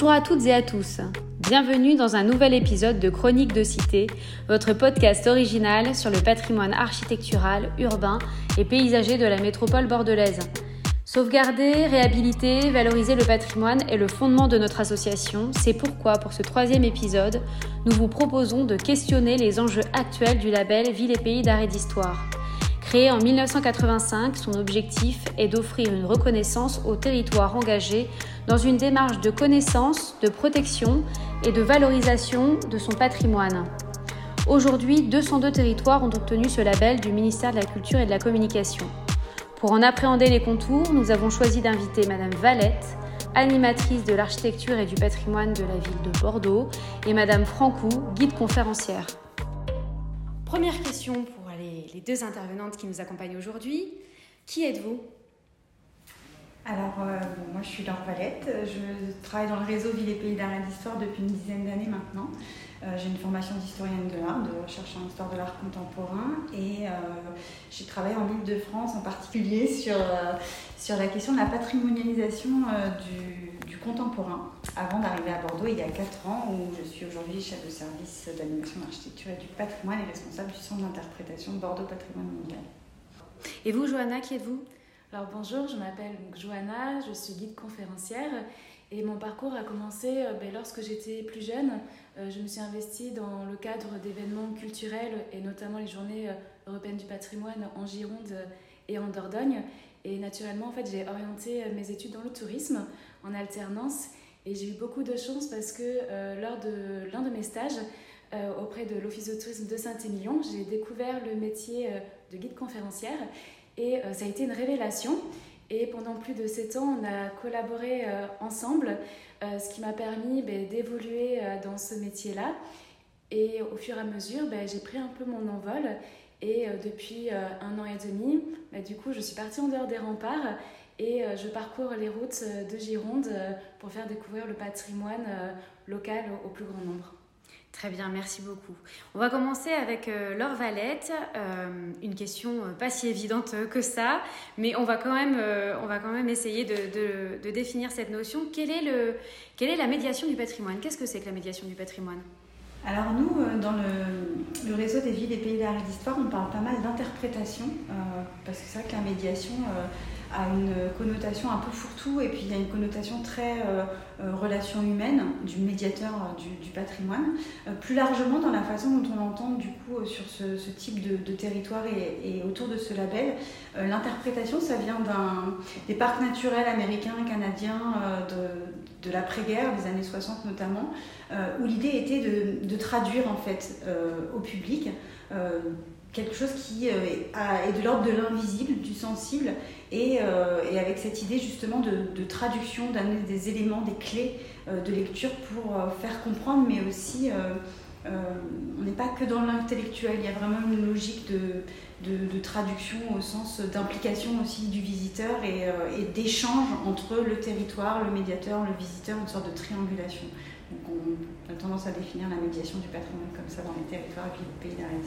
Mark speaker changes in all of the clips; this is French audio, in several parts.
Speaker 1: Bonjour à toutes et à tous. Bienvenue dans un nouvel épisode de Chronique de Cité, votre podcast original sur le patrimoine architectural, urbain et paysager de la métropole bordelaise. Sauvegarder, réhabiliter, valoriser le patrimoine est le fondement de notre association. C'est pourquoi, pour ce troisième épisode, nous vous proposons de questionner les enjeux actuels du label Ville et Pays d'art et d'histoire. Créé en 1985, son objectif est d'offrir une reconnaissance aux territoires engagés dans une démarche de connaissance, de protection et de valorisation de son patrimoine. Aujourd'hui, 202 territoires ont obtenu ce label du ministère de la Culture et de la Communication. Pour en appréhender les contours, nous avons choisi d'inviter Madame Valette, animatrice de l'architecture et du patrimoine de la ville de Bordeaux, et Madame Francou, guide conférencière. Première question pour les, deux intervenantes qui nous accompagnent aujourd'hui. Qui êtes-vous?
Speaker 2: Alors, euh, moi je suis Laure Valette, je travaille dans le réseau Ville et Pays d'Art d'Histoire depuis une dizaine d'années maintenant. Euh, j'ai une formation d'historienne de l'art, de recherche en histoire de l'art contemporain et euh, j'ai travaillé en Ile-de-France en particulier sur, sur la question de la patrimonialisation du, contemporain avant d'arriver à Bordeaux il y a 4 ans où je suis aujourd'hui chef de service d'animation d'architecture et du patrimoine et responsable du centre d'interprétation de Bordeaux Patrimoine Mondial.
Speaker 1: Et vous, Johanna, qui êtes-vous?
Speaker 3: Alors bonjour, je m'appelle Johanna, je suis guide conférencière et mon parcours a commencé euh, ben, lorsque j'étais plus jeune. Euh, je me suis investie dans le cadre d'événements culturels et notamment les journées euh, européennes du patrimoine en Gironde et en Dordogne. Et naturellement, en fait, j'ai orienté mes études dans le tourisme en alternance et j'ai eu beaucoup de chance parce que lors de l'un de mes stages auprès de l'Office de tourisme de Saint-Émilion, j'ai découvert le métier de guide conférencière et euh, ça a été une révélation. Et pendant plus de sept ans, on a collaboré euh, ensemble, euh, ce qui m'a permis ben, d'évoluer dans ce métier-là. Et au fur et à mesure, ben, j'ai pris un peu mon envol. Et depuis un an et demi, ben, du coup, je suis partie en dehors des remparts et je parcours les routes de Gironde pour faire découvrir le patrimoine local au plus grand nombre.
Speaker 1: Très bien, merci beaucoup. On va commencer avec euh, Laure Valette. Euh, une question euh, pas si évidente que ça, mais on va quand même, on va quand même essayer de, de, définir cette notion. Quelle est, le, quelle est la médiation du patrimoine? Qu'est-ce que c'est que la médiation du patrimoine?
Speaker 2: Alors nous, dans le, le, réseau des villes et pays d'art et d'histoire, on parle pas mal d'interprétation, parce que c'est vrai que la médiation a une connotation un peu fourre-tout et puis il y a une connotation très euh, euh, relation humaine du médiateur euh, du, patrimoine. plus largement dans la façon dont on entend du coup sur ce, type de, territoire et, autour de ce label, l'interprétation ça vient des parcs naturels américains, canadiens de, de l'après-guerre, des années 60 notamment, où l'idée était de, de, traduire en fait au public quelque chose qui euh, est de l'ordre de l'invisible, du sensible, euh, et, avec cette idée justement de, traduction, d'amener des éléments, des clés euh, de lecture pour faire comprendre, mais aussi on n'est pas que dans l'intellectuel, il y a vraiment une logique de, traduction au sens d'implication aussi du visiteur et, d'échange entre le territoire, le médiateur, le visiteur, une sorte de triangulation. Donc on a tendance à définir la médiation du patrimoine comme ça dans les territoires et puis le pays derrière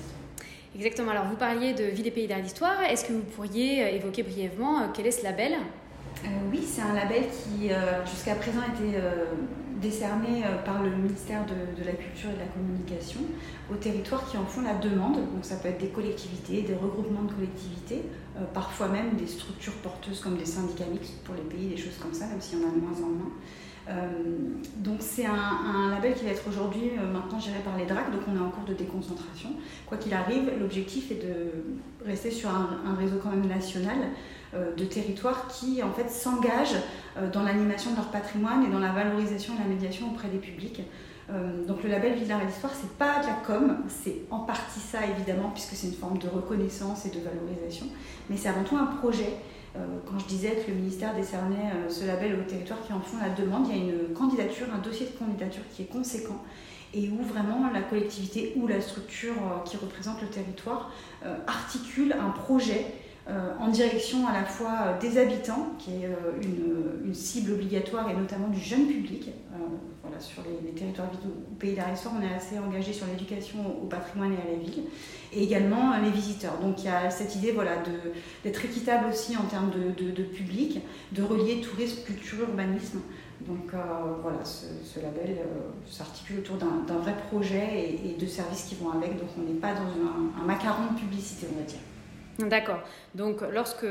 Speaker 1: Exactement. Alors, vous parliez de Vie des pays d'art d'histoire. Est-ce que vous pourriez euh, évoquer brièvement euh, quel est ce label?
Speaker 2: Euh, Oui, c'est un label qui, jusqu'à présent, été décerné par le ministère de, la Culture et de la Communication aux territoires qui en font la demande. Donc, ça peut être des collectivités, des regroupements de collectivités, parfois même des structures porteuses comme des syndicats mixtes pour les pays, des choses comme ça, même s'il y en a de moins en moins. Euh, donc c'est un, label qui va être aujourd'hui euh, maintenant géré par les DRAC, donc on est en cours de déconcentration. Quoi qu'il arrive, l'objectif est de rester sur un, réseau quand même national euh, de territoires qui en fait s'engagent dans l'animation de leur patrimoine et dans la valorisation et la médiation auprès des publics. donc le label Ville et d'Histoire, c'est pas de la com, c'est en partie ça évidemment, puisque c'est une forme de reconnaissance et de valorisation, mais c'est avant tout un projet quand je disais que le ministère décernait euh, ce label aux territoires qui en font la demande, il y a une candidature, un dossier de candidature qui est conséquent et où vraiment la collectivité ou la structure euh, qui représente le territoire articule un projet en direction à la fois des habitants, qui est une, une, cible obligatoire, et notamment du jeune public. voilà, sur les, territoires vides au Pays d'Arrêt-Soir, on est assez engagé sur l'éducation au patrimoine et à la ville, et également les visiteurs. Donc il y a cette idée voilà, d'être équitable aussi en termes de, public, de relier tourisme, culture, urbanisme. Donc voilà, ce, label s'articule autour d'un vrai projet et, de services qui vont avec. Donc on n'est pas dans un macaron de publicité, on va dire.
Speaker 1: D'accord. Donc, lorsque,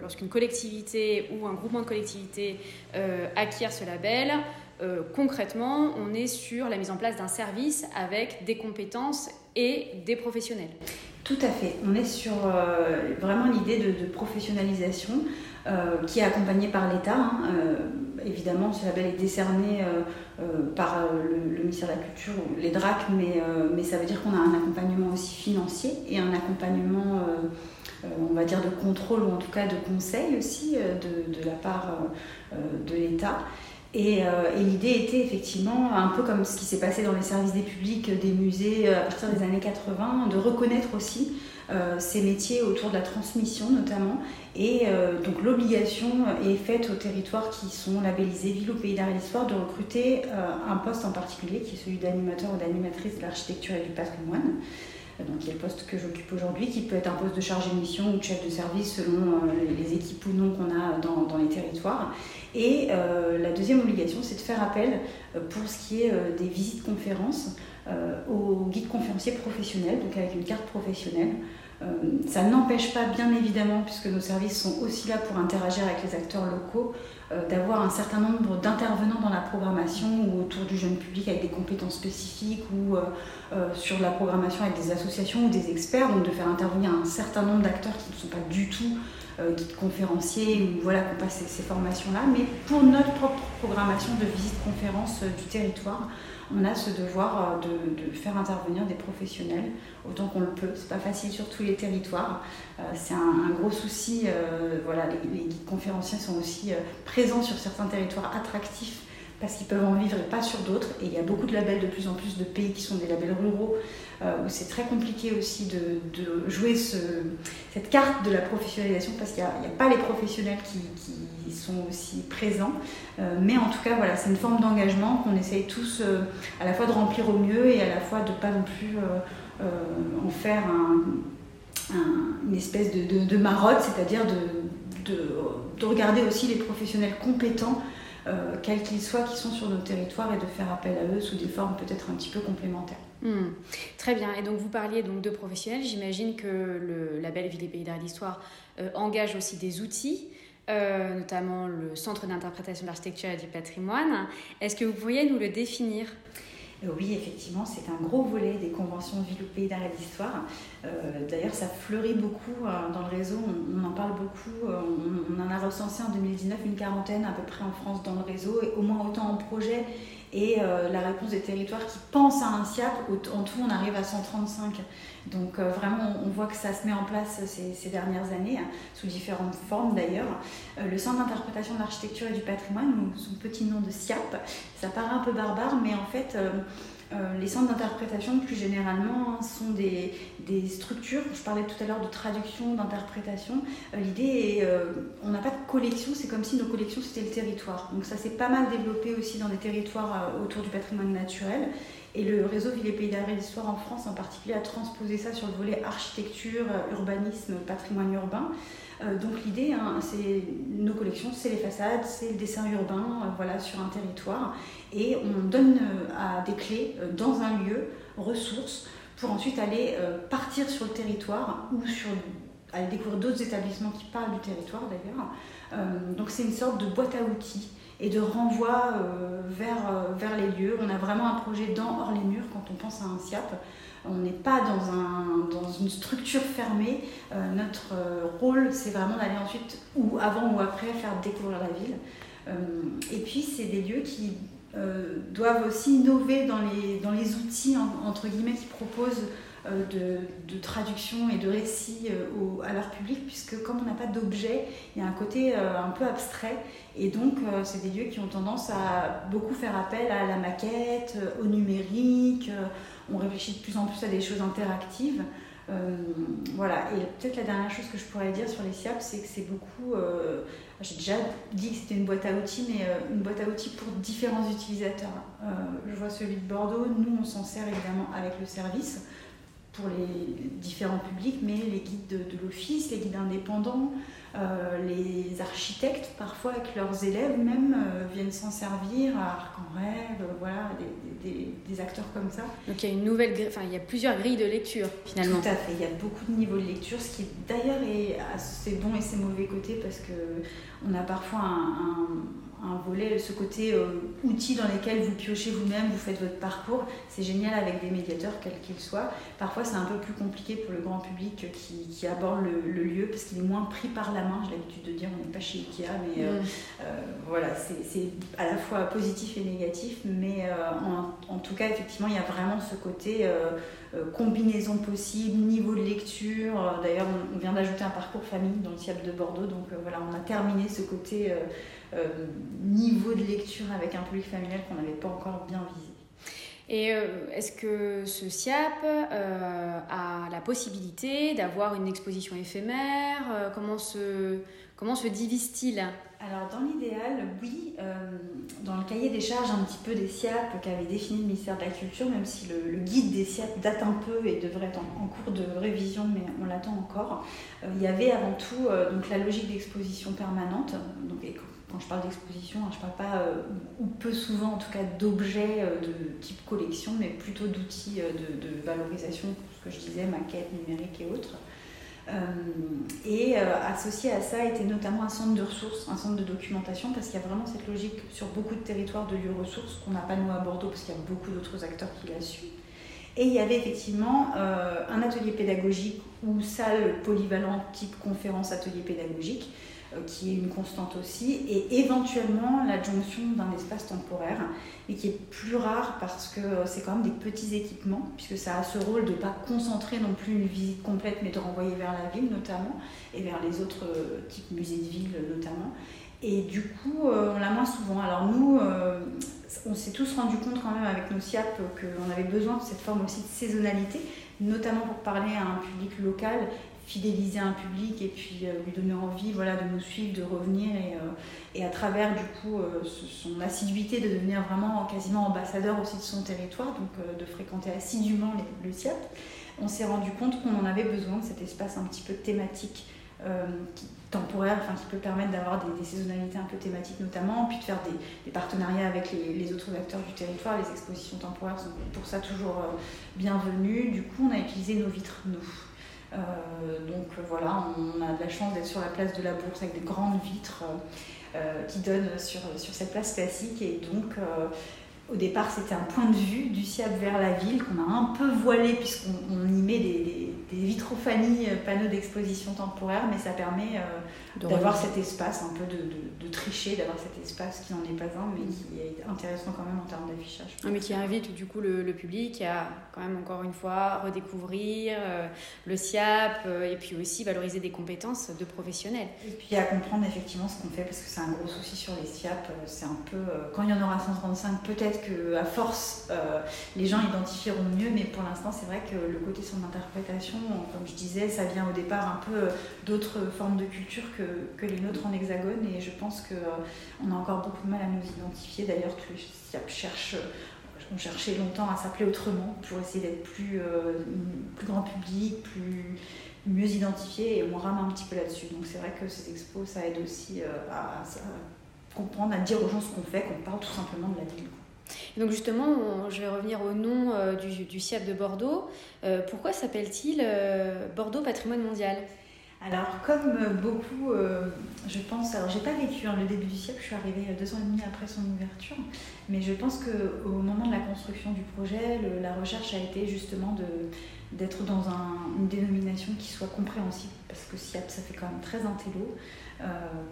Speaker 1: lorsqu'une collectivité ou un groupement de collectivités euh, acquiert ce label, euh, concrètement, on est sur la mise en place d'un service avec des compétences et des professionnels.
Speaker 2: Tout à fait. On est sur euh, vraiment l'idée de, professionnalisation qui est accompagnée par l'État. Hein. évidemment, ce label est décerné par le, ministère de la Culture, les DRAC, mais, ça veut dire qu'on a un accompagnement aussi financier et un accompagnement on va dire, de contrôle ou en tout cas de conseil aussi euh, de, la part euh, de l'État. Et, l'idée était effectivement, un peu comme ce qui s'est passé dans les services des publics, des musées à partir des années 80, de reconnaître aussi ces métiers autour de la transmission notamment. Et donc l'obligation est faite aux territoires qui sont labellisés Ville au Pays d'Art et d'Histoire de recruter un poste en particulier qui est celui d'animateur ou d'animatrice de l'architecture et du patrimoine donc il y a le poste que j'occupe aujourd'hui, qui peut être un poste de chargé de mission ou de chef de service selon euh, les équipes ou non qu'on a dans, dans, les territoires. Et euh, la deuxième obligation, c'est de faire appel euh, pour ce qui est des visites conférences aux guides conférenciers professionnels, donc avec une carte professionnelle. Ça n'empêche pas, bien évidemment, puisque nos services sont aussi là pour interagir avec les acteurs locaux, d'avoir un certain nombre d'intervenants dans la programmation ou autour du jeune public avec des compétences spécifiques ou euh, sur la programmation avec des associations ou des experts, donc de faire intervenir un certain nombre d'acteurs qui ne sont pas du tout euh, guides conférenciers ou voilà qu'on passe ces, formations-là, mais pour notre propre programmation de visite-conférence euh, du territoire, on a ce devoir de, faire intervenir des professionnels autant qu'on le peut. C'est pas facile sur tous les territoires. c'est un, gros souci. voilà, les, guides conférenciers sont aussi présents sur certains territoires attractifs parce qu'ils peuvent en vivre et pas sur d'autres. Et il y a beaucoup de labels, de plus en plus de pays qui sont des labels ruraux, euh, où c'est très compliqué aussi de, jouer cette carte de la professionnalisation, parce qu'il n'y a, pas les professionnels qui, sont aussi présents. Euh, mais en tout cas, voilà, c'est une forme d'engagement qu'on essaye tous euh, à la fois de remplir au mieux et à la fois de ne pas non plus en faire une espèce de, de marotte, c'est-à-dire de regarder aussi les professionnels compétents euh, quels qu'ils soient, qui sont sur nos territoires et de faire appel à eux sous des formes peut-être un petit peu complémentaires.
Speaker 1: Hmm. Très bien. Et donc vous parliez donc de professionnels. J'imagine que le label Ville et Pays d'Art d'Histoire euh, engage aussi des outils. Euh, notamment le Centre d'interprétation de l'architecture et du patrimoine. Est-ce que vous pourriez nous le définir?
Speaker 2: Oui, effectivement, c'est un gros volet des conventions Ville ou Pays d'Arrêt d'Histoire. Euh, d'ailleurs, ça fleurit beaucoup euh, dans le réseau, on, en parle beaucoup. On, en a recensé en 2019 une quarantaine à peu près en France dans le réseau, et au moins autant en projet. Et la réponse des territoires qui pensent à un SIAP, en tout, on arrive à 135. Donc euh, vraiment, on voit que ça se met en place ces, dernières années, hein, sous différentes formes d'ailleurs. Euh, le Centre d'interprétation de l'architecture et du patrimoine, son petit nom de SIAP, ça paraît un peu barbare, mais en fait... Euh, les centres d'interprétation, plus généralement, sont des, structures. Je parlais tout à l'heure de traduction, d'interprétation. L'idée est, on n'a pas de collection, c'est comme si nos collections c'était le territoire. Donc ça s'est pas mal développé aussi dans des territoires autour du patrimoine naturel. Et le réseau Ville et Pays d'Arrêt d'Histoire en France en particulier a transposé ça sur le volet architecture, urbanisme, patrimoine urbain. Euh, donc l'idée, hein, c'est nos collections, c'est les façades, c'est le dessin urbain, euh, voilà, sur un territoire, et on donne euh, à des clés dans un lieu ressources pour ensuite aller partir sur le territoire ou sur aller découvrir d'autres établissements qui parlent du territoire d'ailleurs. donc c'est une sorte de boîte à outils et de renvoi euh, vers, euh, vers les lieux. On a vraiment un projet dans hors les murs quand on pense à un SIAP. On n'est pas dans, un, dans une structure fermée. Euh, notre rôle, c'est vraiment d'aller ensuite, ou avant ou après, faire découvrir la ville. et puis, c'est des lieux qui doivent aussi innover dans les, dans outils, entre guillemets, qu'ils proposent de, de, traduction et de récit au, à leur public, puisque comme on n'a pas d'objet, il y a un côté un peu abstrait et donc, euh, c'est des lieux qui ont tendance à beaucoup faire appel à la maquette, euh, au numérique. Euh, on réfléchit de plus en plus à des choses interactives. Voilà, et peut-être la dernière chose que je pourrais dire sur les SIAP, c'est que c'est beaucoup, j'ai déjà dit que c'était une boîte à outils, mais une boîte à outils pour différents utilisateurs. je vois celui de Bordeaux, nous on s'en sert évidemment avec le service pour les différents publics, mais les guides de, l'office, les guides indépendants, euh, les architectes, parfois avec leurs élèves même, euh, viennent s'en servir à Arc en Rêve, voilà, des, des, acteurs comme ça.
Speaker 1: Donc il y a une nouvelle, enfin il y a plusieurs grilles de lecture finalement.
Speaker 2: Tout à fait, il y a beaucoup de niveaux de lecture, ce qui d'ailleurs est assez bon et ses mauvais côtés parce que on a parfois un un volet, ce côté euh, outils dans lesquels vous piochez vous-même, vous faites votre parcours. C'est génial avec des médiateurs, quels qu'ils soient. Parfois, c'est un peu plus compliqué pour le grand public qui, qui aborde le, lieu parce qu'il est moins pris par la main. J'ai l'habitude de dire, on n'est pas chez Ikea, mais euh, mm. euh, voilà, c'est à la fois positif et négatif. Mais en, en, tout cas, effectivement, il y a vraiment ce côté combinaison possible, niveau de lecture. D'ailleurs, on, vient d'ajouter un parcours famille dans le CIAP de Bordeaux. Donc voilà, on a terminé ce côté euh, niveau de lecture avec un public familial qu'on n'avait pas encore bien visé.
Speaker 1: Et euh, est-ce que ce SIAP euh, a la possibilité d'avoir une exposition éphémère Comment se, comment se divise-t-il?
Speaker 2: Alors dans l'idéal, oui, dans le cahier des charges un petit peu des SIAP qu'avait défini le ministère de la Culture, même si le, guide des SIAP date un peu et devrait être en, cours de révision, mais on l'attend encore, il y avait avant tout donc, la logique d'exposition permanente, donc quand je parle d'exposition, hein, je ne parle pas, euh, ou peu souvent en tout cas, d'objets euh, de type collection, mais plutôt d'outils euh, de, valorisation, ce que je disais, maquettes numériques et autres. et associé à ça était notamment un centre de ressources, un centre de documentation, parce qu'il y a vraiment cette logique sur beaucoup de territoires de lieux ressources qu'on n'a pas nous à Bordeaux, parce qu'il y a beaucoup d'autres acteurs qui la suivent. Et il y avait effectivement un atelier pédagogique ou salle polyvalente type conférence atelier pédagogique qui est une constante aussi, et éventuellement l'adjonction d'un espace temporaire, mais qui est plus rare parce que euh, c'est quand même des petits équipements, puisque ça a ce rôle de ne pas concentrer non plus une visite complète, mais de renvoyer vers la ville notamment, et vers les autres euh, types musées de ville notamment. Et du coup, on l'a moins souvent. Alors nous, on s'est tous rendu compte quand même avec nos SIAP qu'on avait besoin de cette forme aussi de saisonnalité, notamment pour parler à un public local fidéliser un public et puis euh, lui donner envie voilà, de nous suivre, de revenir et, euh, à travers du coup euh, son assiduité de devenir vraiment quasiment ambassadeur aussi de son territoire, donc de fréquenter assidûment le SIAP, on s'est rendu compte qu'on en avait besoin de cet espace un petit peu thématique. temporaire, enfin, qui peut permettre d'avoir des, saisonnalités un peu thématiques notamment, puis de faire des, partenariats avec les, les, autres acteurs du territoire. Les expositions temporaires sont pour ça toujours bienvenues. Du coup, on a utilisé nos vitres, nous. Euh, donc voilà, on a de la chance d'être sur la place de la Bourse avec des grandes vitres euh, qui donnent sur, sur cette place classique. Et donc euh, au départ, c'était un point de vue du SIAP vers la ville qu'on a un peu voilé puisqu'on y met des, des, vitrophanies, panneaux d'exposition temporaire, mais ça permet d'avoir cet espace, un peu de, tricher, d'avoir cet espace qui n'en est pas un, mais qui est intéressant quand même en termes d'affichage.
Speaker 1: mais qui invite du coup le, public à quand même encore une fois redécouvrir euh, le SIAP euh, et puis aussi valoriser des compétences de professionnels.
Speaker 2: Et puis à comprendre effectivement ce qu'on fait parce que c'est un gros souci sur les SIAP. Euh, c'est un peu, quand il y en aura 135, peut-être qu'à force les gens identifieront mieux, mais pour l'instant c'est vrai que le côté son interprétation, comme je disais, ça vient au départ un peu d'autres formes de culture que les nôtres en hexagone et je pense qu'on euh, a encore beaucoup de mal à nous identifier. D'ailleurs, tous les SIAP cherchent on cherchait longtemps à s'appeler autrement pour essayer d'être plus, euh, grand public, plus mieux identifié et on rame un petit peu là-dessus. Donc c'est vrai que ces expos, ça aide aussi euh, à, comprendre, à dire aux gens ce qu'on fait, qu'on parle tout simplement de la ville.
Speaker 1: Donc justement, je vais revenir au nom du, du CIAP de Bordeaux. pourquoi s'appelle-t-il Bordeaux Patrimoine Mondial?
Speaker 2: Alors, comme beaucoup, euh, je pense, alors j'ai pas vécu hein, le début du siècle, je suis arrivée deux ans et demi après son ouverture, mais je pense qu'au moment de la construction du projet, la recherche a été justement d'être dans une dénomination qui soit compréhensible, parce que SIAP, ça fait quand même très intello, euh,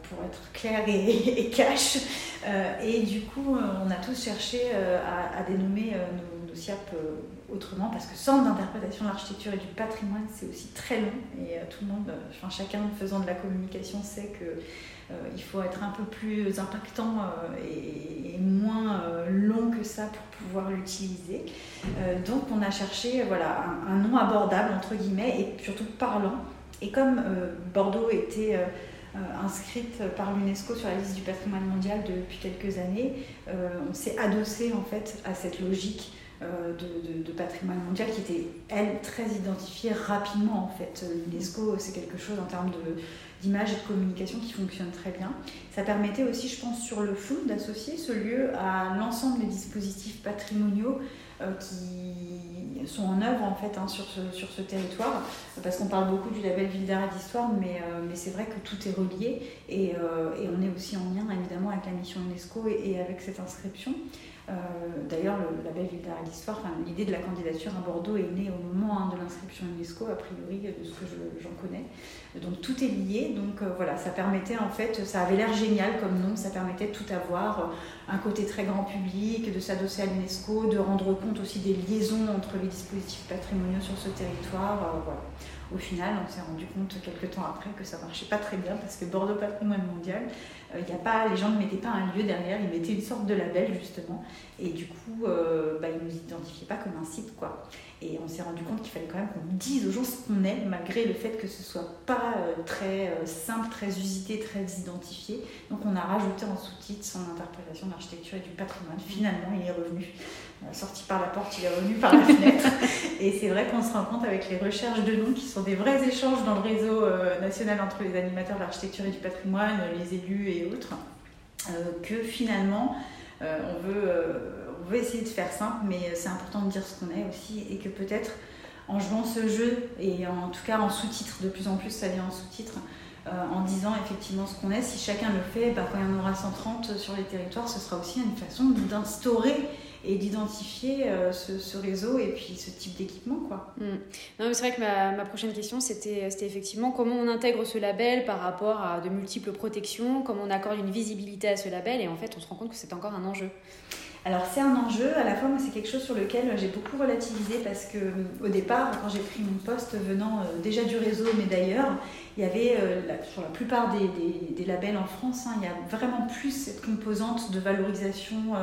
Speaker 2: pour être clair et, cash. Euh, et du coup, on a tous cherché à, dénommer nos, SIAP autrement, parce que centre d'interprétation de l'architecture et du patrimoine, c'est aussi très long. Et euh, tout le monde, euh, enfin, chacun faisant de la communication sait que euh, il faut être un peu plus impactant et, moins long que ça ça pour pouvoir l'utiliser. donc on a cherché voilà, un, nom abordable, entre guillemets, et surtout parlant. Et comme Bordeaux était inscrite par l'UNESCO sur la liste du patrimoine mondial depuis quelques années, on s'est adossé en fait à cette logique euh, de, patrimoine mondial qui était, elle, très identifiée rapidement en fait. L'UNESCO, c'est quelque chose en termes d'image et de communication qui fonctionne très bien. Ça permettait aussi, je pense, sur le fond, d'associer ce lieu à l'ensemble des dispositifs patrimoniaux euh, qui sont en œuvre en fait hein, sur, ce, territoire, parce qu'on parle beaucoup du label Ville d'art et d'histoire, mais, euh, mais c'est vrai que tout est relié et, et, on est aussi en lien évidemment avec la mission UNESCO et avec cette inscription. Euh, d'ailleurs, le label Ville d'art d'histoire, l'idée de la candidature à Bordeaux est née au moment hein, de l'inscription UNESCO, a priori, de ce que j'en connais. Donc tout est lié. Donc euh, voilà, ça permettait en fait, ça avait l'air génial comme nom, ça permettait de tout avoir, euh, un côté très grand public, de s'adosser à l'UNESCO, de rendre compte aussi des liaisons entre les dispositifs patrimoniaux sur ce territoire. Au final, on s'est rendu compte quelques temps après que ça marchait pas très bien parce que Bordeaux Patrimoine Mondial, y a pas, les gens ne mettaient pas un lieu derrière, ils mettaient une sorte de label justement. Et du coup, euh, bah, ils ne nous identifiaient pas comme un site. quoi. Et on s'est rendu compte qu'il fallait quand même qu'on dise aux gens ce qu'on est, malgré le fait que ce soit pas euh, très euh, simple, très usité, très identifié. Donc on a rajouté en sous-titre son interprétation de l'architecture et du patrimoine. Finalement, il est revenu. sorti par la porte, il est revenu par la fenêtre. et c'est vrai qu'on se rend compte avec les recherches de noms, qui sont des vrais échanges dans le réseau national entre les animateurs de l'architecture et du patrimoine, les élus et autres, que finalement, euh, on, veut, euh, on veut essayer de faire simple, mais c'est important de dire ce qu'on est aussi et que peut-être en jouant ce jeu et en tout cas en sous-titre, de plus en plus ça vient en sous-titre, euh, en disant effectivement ce qu'on est, si chacun le fait, bah, quand il y en aura 130 sur les territoires, ce sera aussi une façon d'instaurer et d'identifier euh, ce, réseau et puis ce type d'équipement. quoi.
Speaker 1: Mm. Non, c'est vrai que ma, ma prochaine question, c'était effectivement comment on intègre ce label par rapport à de multiples protections, comment on accorde une visibilité à ce label, et en fait, on se rend compte que c'est encore un enjeu.
Speaker 2: Alors c'est un enjeu, à la fois moi c'est quelque chose sur lequel j'ai beaucoup relativisé parce que au départ quand j'ai pris mon poste venant euh, déjà du réseau mais d'ailleurs il y avait euh, sur la plupart des, des, labels en France hein, il y a vraiment plus cette composante de valorisation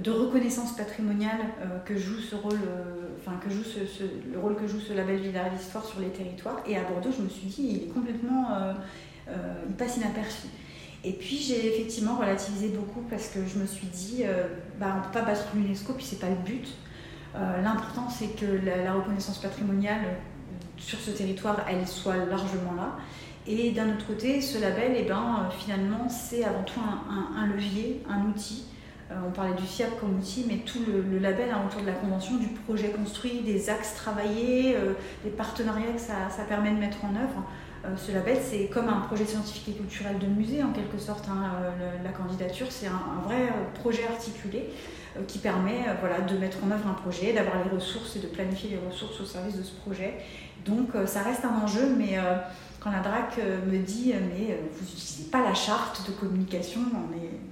Speaker 2: de reconnaissance patrimoniale euh, que joue ce rôle, euh, enfin que joue ce, le rôle que joue ce label Villa d'Histoire sur les territoires. Et à Bordeaux, je me suis dit, il est complètement, euh, il passe inaperçu. Et puis j'ai effectivement relativisé beaucoup parce que je me suis dit, bah, on ne peut pas battre l'UNESCO, puis c'est pas le but. L'important c'est que la, reconnaissance patrimoniale sur ce territoire, elle soit largement là. Et d'un autre côté, ce label, eh ben, finalement, c'est avant tout un, levier, un outil on parlait du FIAP comme outil, mais tout le, label hein, autour de la convention, du projet construit, des axes travaillés, euh, des partenariats que ça, permet de mettre en œuvre. Euh, ce label, c'est comme un projet scientifique et culturel de musée, en quelque sorte. Hein, la candidature, c'est un, vrai projet articulé qui permet de mettre en œuvre un projet, d'avoir les ressources et de planifier les ressources au service de ce projet. Donc ça reste un enjeu, mais quand la DRAC me dit mais vous n'utilisez pas la charte de communication, on est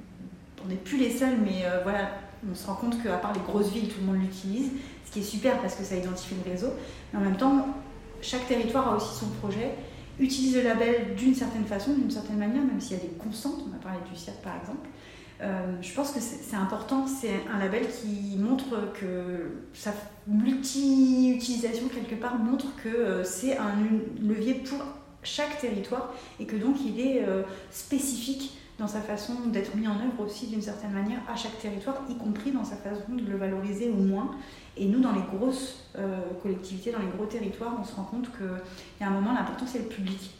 Speaker 2: on n'est plus les seuls, mais euh, voilà, on se rend compte qu'à part les grosses villes, tout le monde l'utilise, ce qui est super parce que ça identifie le réseau. Mais en même temps, chaque territoire a aussi son projet, utilise le label d'une certaine façon, d'une certaine manière, même s'il y a des constantes. On a parlé du CIAT par exemple. Euh, je pense que c'est important, c'est un label qui montre que sa multi-utilisation quelque part montre que euh, c'est un levier pour chaque territoire et que donc il est spécifique dans sa façon d'être mis en œuvre aussi d'une certaine manière à chaque territoire, y compris dans sa façon de le valoriser au moins. Et nous, dans les grosses euh, collectivités, dans les gros territoires, on se rend compte qu'il y a un moment, l'important c'est le public.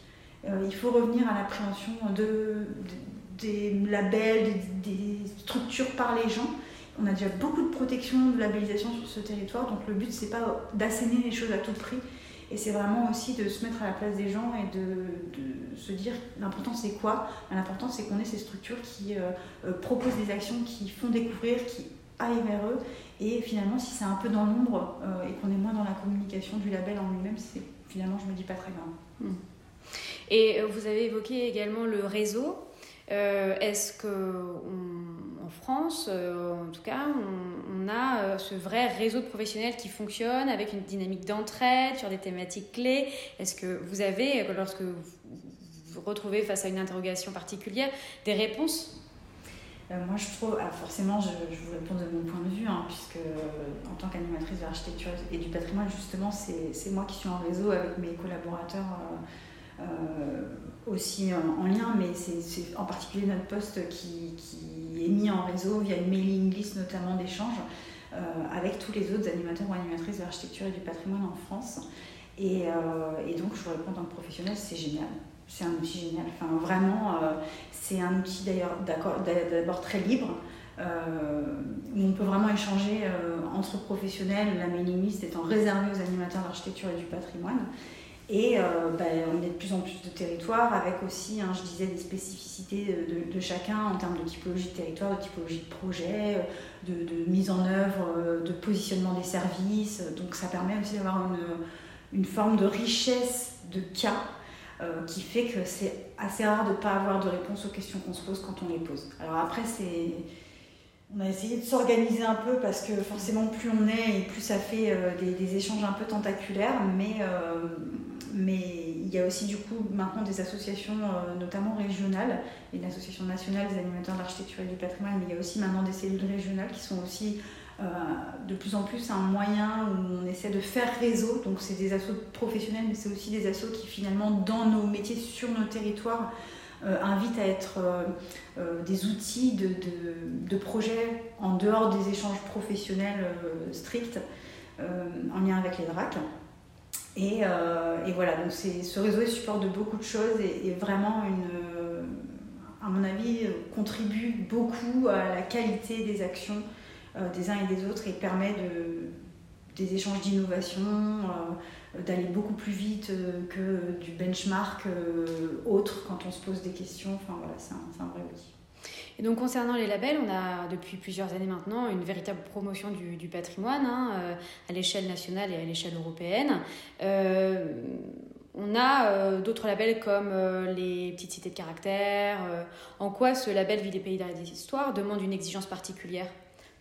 Speaker 2: Euh, il faut revenir à l'appréhension de, des labels, des, structures par les gens. On a déjà beaucoup de protection, de labellisation sur ce territoire, donc le but c'est pas d'asséner les choses à tout prix, et c'est vraiment aussi de se mettre à la place des gens et de, se dire l'important c'est quoi? L'important c'est qu'on ait ces structures qui euh, euh, proposent des actions, qui font découvrir, qui aillent vers eux. Et finalement, si c'est un peu dans l'ombre euh, et qu'on est moins dans la communication du label en lui-même, c'est finalement, je me dis pas très grave. Hmm.
Speaker 1: Et vous avez évoqué également le réseau. Est-ce que France, euh, en tout cas, on, a euh, ce vrai réseau de professionnels qui fonctionne avec une dynamique d'entraide sur des thématiques clés. Est-ce que vous avez, euh, lorsque vous vous retrouvez face à une interrogation particulière, des réponses?
Speaker 2: Moi, je trouve, ah, forcément, je, vous réponds de mon point de vue, hein, puisque en tant qu'animatrice de l'architecture et du patrimoine, justement, c'est moi qui suis en réseau avec mes collaborateurs aussi en, lien, mais c'est en particulier notre poste qui, mis en réseau via une mailing list notamment d'échanges avec tous les autres animateurs ou animatrices de l'architecture et du patrimoine en France. Et, et donc, je vous réponds en tant que professionnel, c'est génial c'est un outil génial. Enfin, vraiment, euh, c'est un outil d'ailleurs d'abord très libre. Euh, où on peut vraiment échanger euh, entre professionnels, la mailing list étant réservée aux animateurs d'architecture et du patrimoine. Et ben, on est de plus en plus de territoires avec aussi, hein, je disais, des spécificités de, chacun en termes de typologie de territoire, de typologie de projet, de, de mise en œuvre, de positionnement des services. Donc ça permet aussi d'avoir une, forme de richesse de cas euh, qui fait que c'est assez rare de ne pas avoir de réponse aux questions qu'on se pose quand on les pose. Alors après, c'est... On a essayé de s'organiser un peu parce que forcément plus on est et plus ça fait euh, des, échanges un peu tentaculaires, mais, euh, mais il y a aussi du coup maintenant des associations notamment régionales, et une association nationale des animateurs d'architecture et du patrimoine, mais il y a aussi maintenant des cellules régionales qui sont aussi euh, de plus en plus un moyen où on essaie de faire réseau. Donc c'est des assos professionnels, mais c'est aussi des assos qui finalement dans nos métiers sur nos territoires euh, invitent à être euh, des outils de, de, projet en dehors des échanges professionnels stricts en lien avec les DRAC. Et, et voilà, donc ce réseau est support de beaucoup de choses et, vraiment une, à mon avis, contribue beaucoup à la qualité des actions euh, des uns et des autres et permet de, des échanges d'innovation, euh, d'aller beaucoup plus vite euh, que du benchmark autre quand on se pose des questions. Enfin voilà, c'est un, vrai outil.
Speaker 1: Et donc concernant les labels, on a depuis plusieurs années maintenant une véritable promotion du, patrimoine hein, à l'échelle nationale et à l'échelle européenne. on a d'autres labels comme les petites cités de caractère. en quoi ce label Ville des Pays Histoires demande une exigence particulière?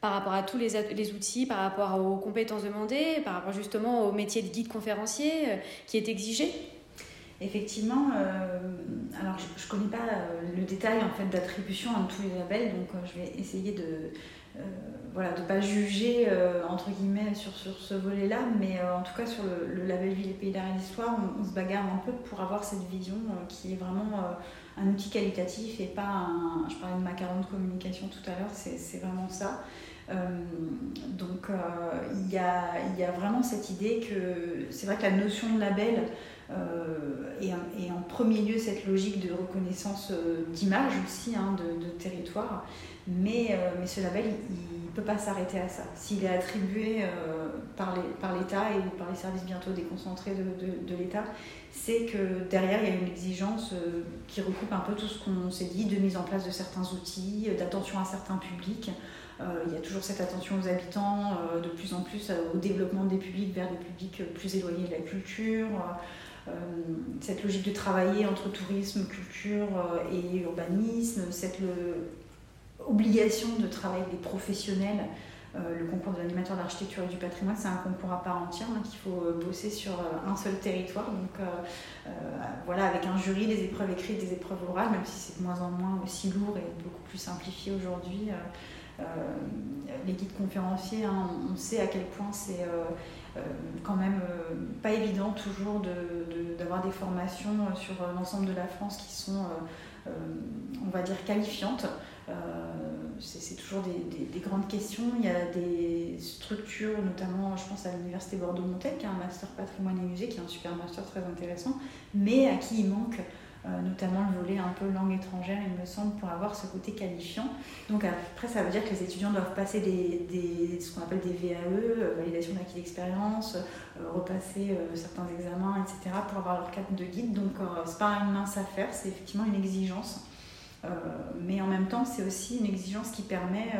Speaker 1: Par rapport à tous les, les, outils, par rapport aux compétences demandées, par rapport justement au métier de guide conférencier euh, qui est exigé
Speaker 2: Effectivement, euh, alors je ne connais pas euh, le détail en fait d'attribution à tous les labels, donc je vais essayer de voilà de pas juger entre guillemets sur, sur ce volet-là, mais en tout cas sur le, label Ville et Pays d'Art et d'Histoire, on, se bagarre un peu pour avoir cette vision qui est vraiment un outil qualitatif et pas un. Je parlais de macaron de communication tout à l'heure, c'est vraiment ça. Euh, donc euh, il y, a, vraiment cette idée que c'est vrai que la notion de label euh, est, en premier lieu cette logique de reconnaissance d'image aussi, hein, de, territoire, mais, ce label, il ne peut pas s'arrêter à ça. S'il est attribué par l'État et par les services bientôt déconcentrés de l'État, c'est que derrière, il y a une exigence qui recoupe un peu tout ce qu'on s'est dit, de mise en place de certains outils, d'attention à certains publics. Euh, il y a toujours cette attention aux habitants, euh, de plus en plus euh, au développement des publics vers des publics plus éloignés de la culture. cette logique de travailler entre tourisme, culture et urbanisme, cette obligation de travailler des professionnels. le concours de l'animateur d'architecture et du patrimoine, c'est un concours à part entière hein, qu'il faut bosser sur un seul territoire. Donc voilà, avec un jury, des épreuves écrites, des épreuves orales, même si c'est de moins en moins aussi lourd et beaucoup plus simplifié aujourd'hui. Les guides conférenciers, hein, on sait à quel point c'est euh, euh, quand même pas évident toujours d'avoir des formations sur l'ensemble de la France qui sont, on va dire, qualifiantes. c'est toujours des, grandes questions. Il y a des structures, notamment, je pense à l'Université Bordeaux-Montaigne, qui a un master patrimoine et musée, qui est un super master très intéressant, mais à qui il manque euh, notamment le volet un peu langue étrangère, il me semble, pour avoir ce côté qualifiant. Donc après, ça veut dire que les étudiants doivent passer des, ce qu'on appelle des VAE, euh, validation d'acquis d'expérience, euh, repasser certains examens, etc., pour avoir leur carte de guide. Donc c'est pas une mince affaire, c'est effectivement une exigence. mais en même temps, c'est aussi une exigence qui permet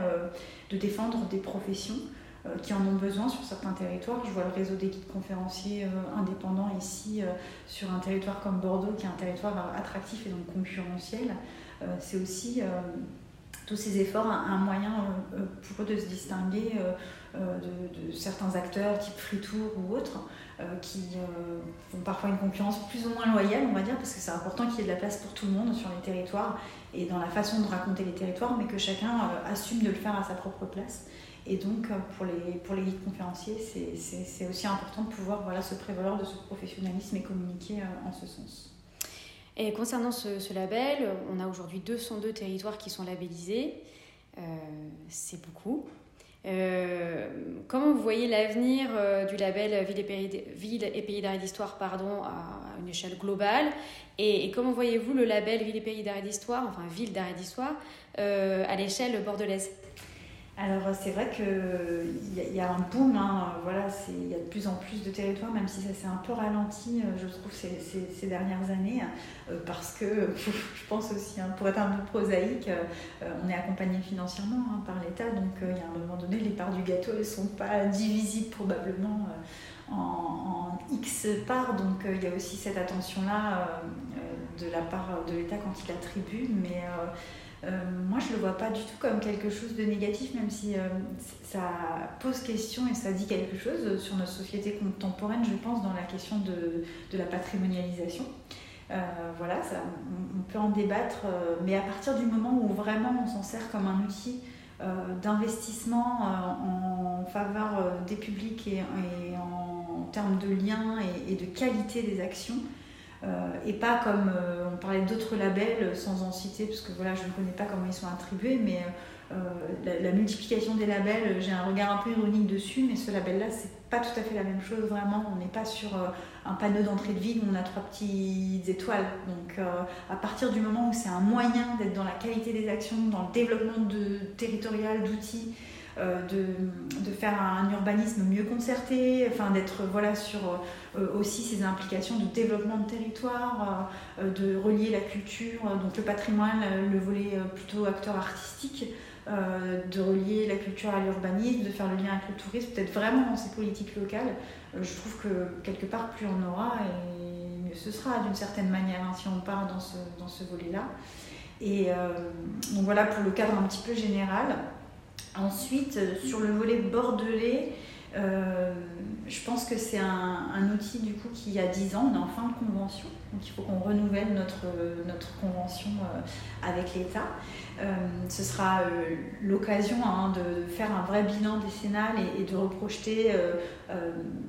Speaker 2: de défendre des professions euh, qui en ont besoin sur certains territoires. Je vois le réseau des guides conférenciers euh, indépendants ici euh, sur un territoire comme Bordeaux, qui est un territoire attractif et donc concurrentiel. c'est aussi tous ces efforts un, moyen pour eux de se distinguer de, certains acteurs type Free Tour ou autres qui ont parfois une concurrence plus ou moins loyale, on va dire, parce que c'est important qu'il y ait de la place pour tout le monde sur les territoires et dans la façon de raconter les territoires, mais que chacun assume de le faire à sa propre place. Et donc, pour les, pour les guides conférenciers, c'est aussi important de pouvoir voilà, se prévaloir de ce professionnalisme et communiquer en ce sens.
Speaker 1: Et concernant ce, label, on a aujourd'hui 202 territoires qui sont labellisés. Euh, c'est beaucoup. Euh, comment vous l'avenir euh, du label Ville et Pays, et d'arrêt d'histoire à une échelle globale? Et, comment voyez-vous le label Ville et Pays d'arrêt d'histoire, enfin Ville d'arrêt d'histoire, à l'échelle bordelaise?
Speaker 2: Alors c'est vrai qu'il y, a un boom, hein, voilà, il y a de plus en plus de territoires, même si ça s'est un peu ralenti, euh, je trouve, ces, dernières années, euh, parce que je pense aussi, hein, pour être un peu prosaïque, euh, on est accompagné financièrement hein, par l'État, donc il y a un moment donné, les parts du gâteau ne sont pas divisibles probablement en, X parts, donc il y a aussi cette attention-là de la part de l'État quand il attribue, mais euh, moi, je le vois pas du tout comme quelque chose de négatif, même si euh, ça pose question et ça dit quelque chose sur notre société contemporaine, je pense, dans la question de, la patrimonialisation. Euh, voilà, on, peut en débattre, mais à partir du moment où vraiment on s'en sert comme un outil d'investissement en faveur des publics et, en, termes de liens et, de qualité des actions, euh, et pas comme euh, on parlait d'autres labels sans en citer, parce que voilà, je ne connais pas comment ils sont attribués, mais euh, la, multiplication des labels, j'ai un regard un peu ironique dessus, mais ce label-là, c'est pas tout à fait la même chose, vraiment. On n'est pas sur un panneau d'entrée de ville où on a trois petites étoiles. Donc, à partir du moment où c'est un moyen d'être dans la qualité des actions, dans le développement de, territorial d'outils, euh, de, de, faire un urbanisme mieux concerté, enfin d'être voilà, sur euh, aussi ces implications de développement de territoire, euh, de relier la culture, donc le patrimoine, le volet plutôt acteur artistique, de relier la culture à l'urbanisme, de faire le lien avec le tourisme, peut-être vraiment dans ces politiques locales. je trouve que quelque part, plus on aura, et mieux ce sera d'une certaine manière, hein, si on part dans ce, dans ce volet-là. Et donc voilà pour le cadre un petit peu général. Ensuite, euh, sur le volet bordelais, euh, je pense que c'est un, outil du coup qui a 10 ans, on est en fin de convention, donc il faut qu'on renouvelle notre, notre convention euh, avec l'État. ce sera l'occasion hein, de faire un vrai bilan décennal et, de reprojeter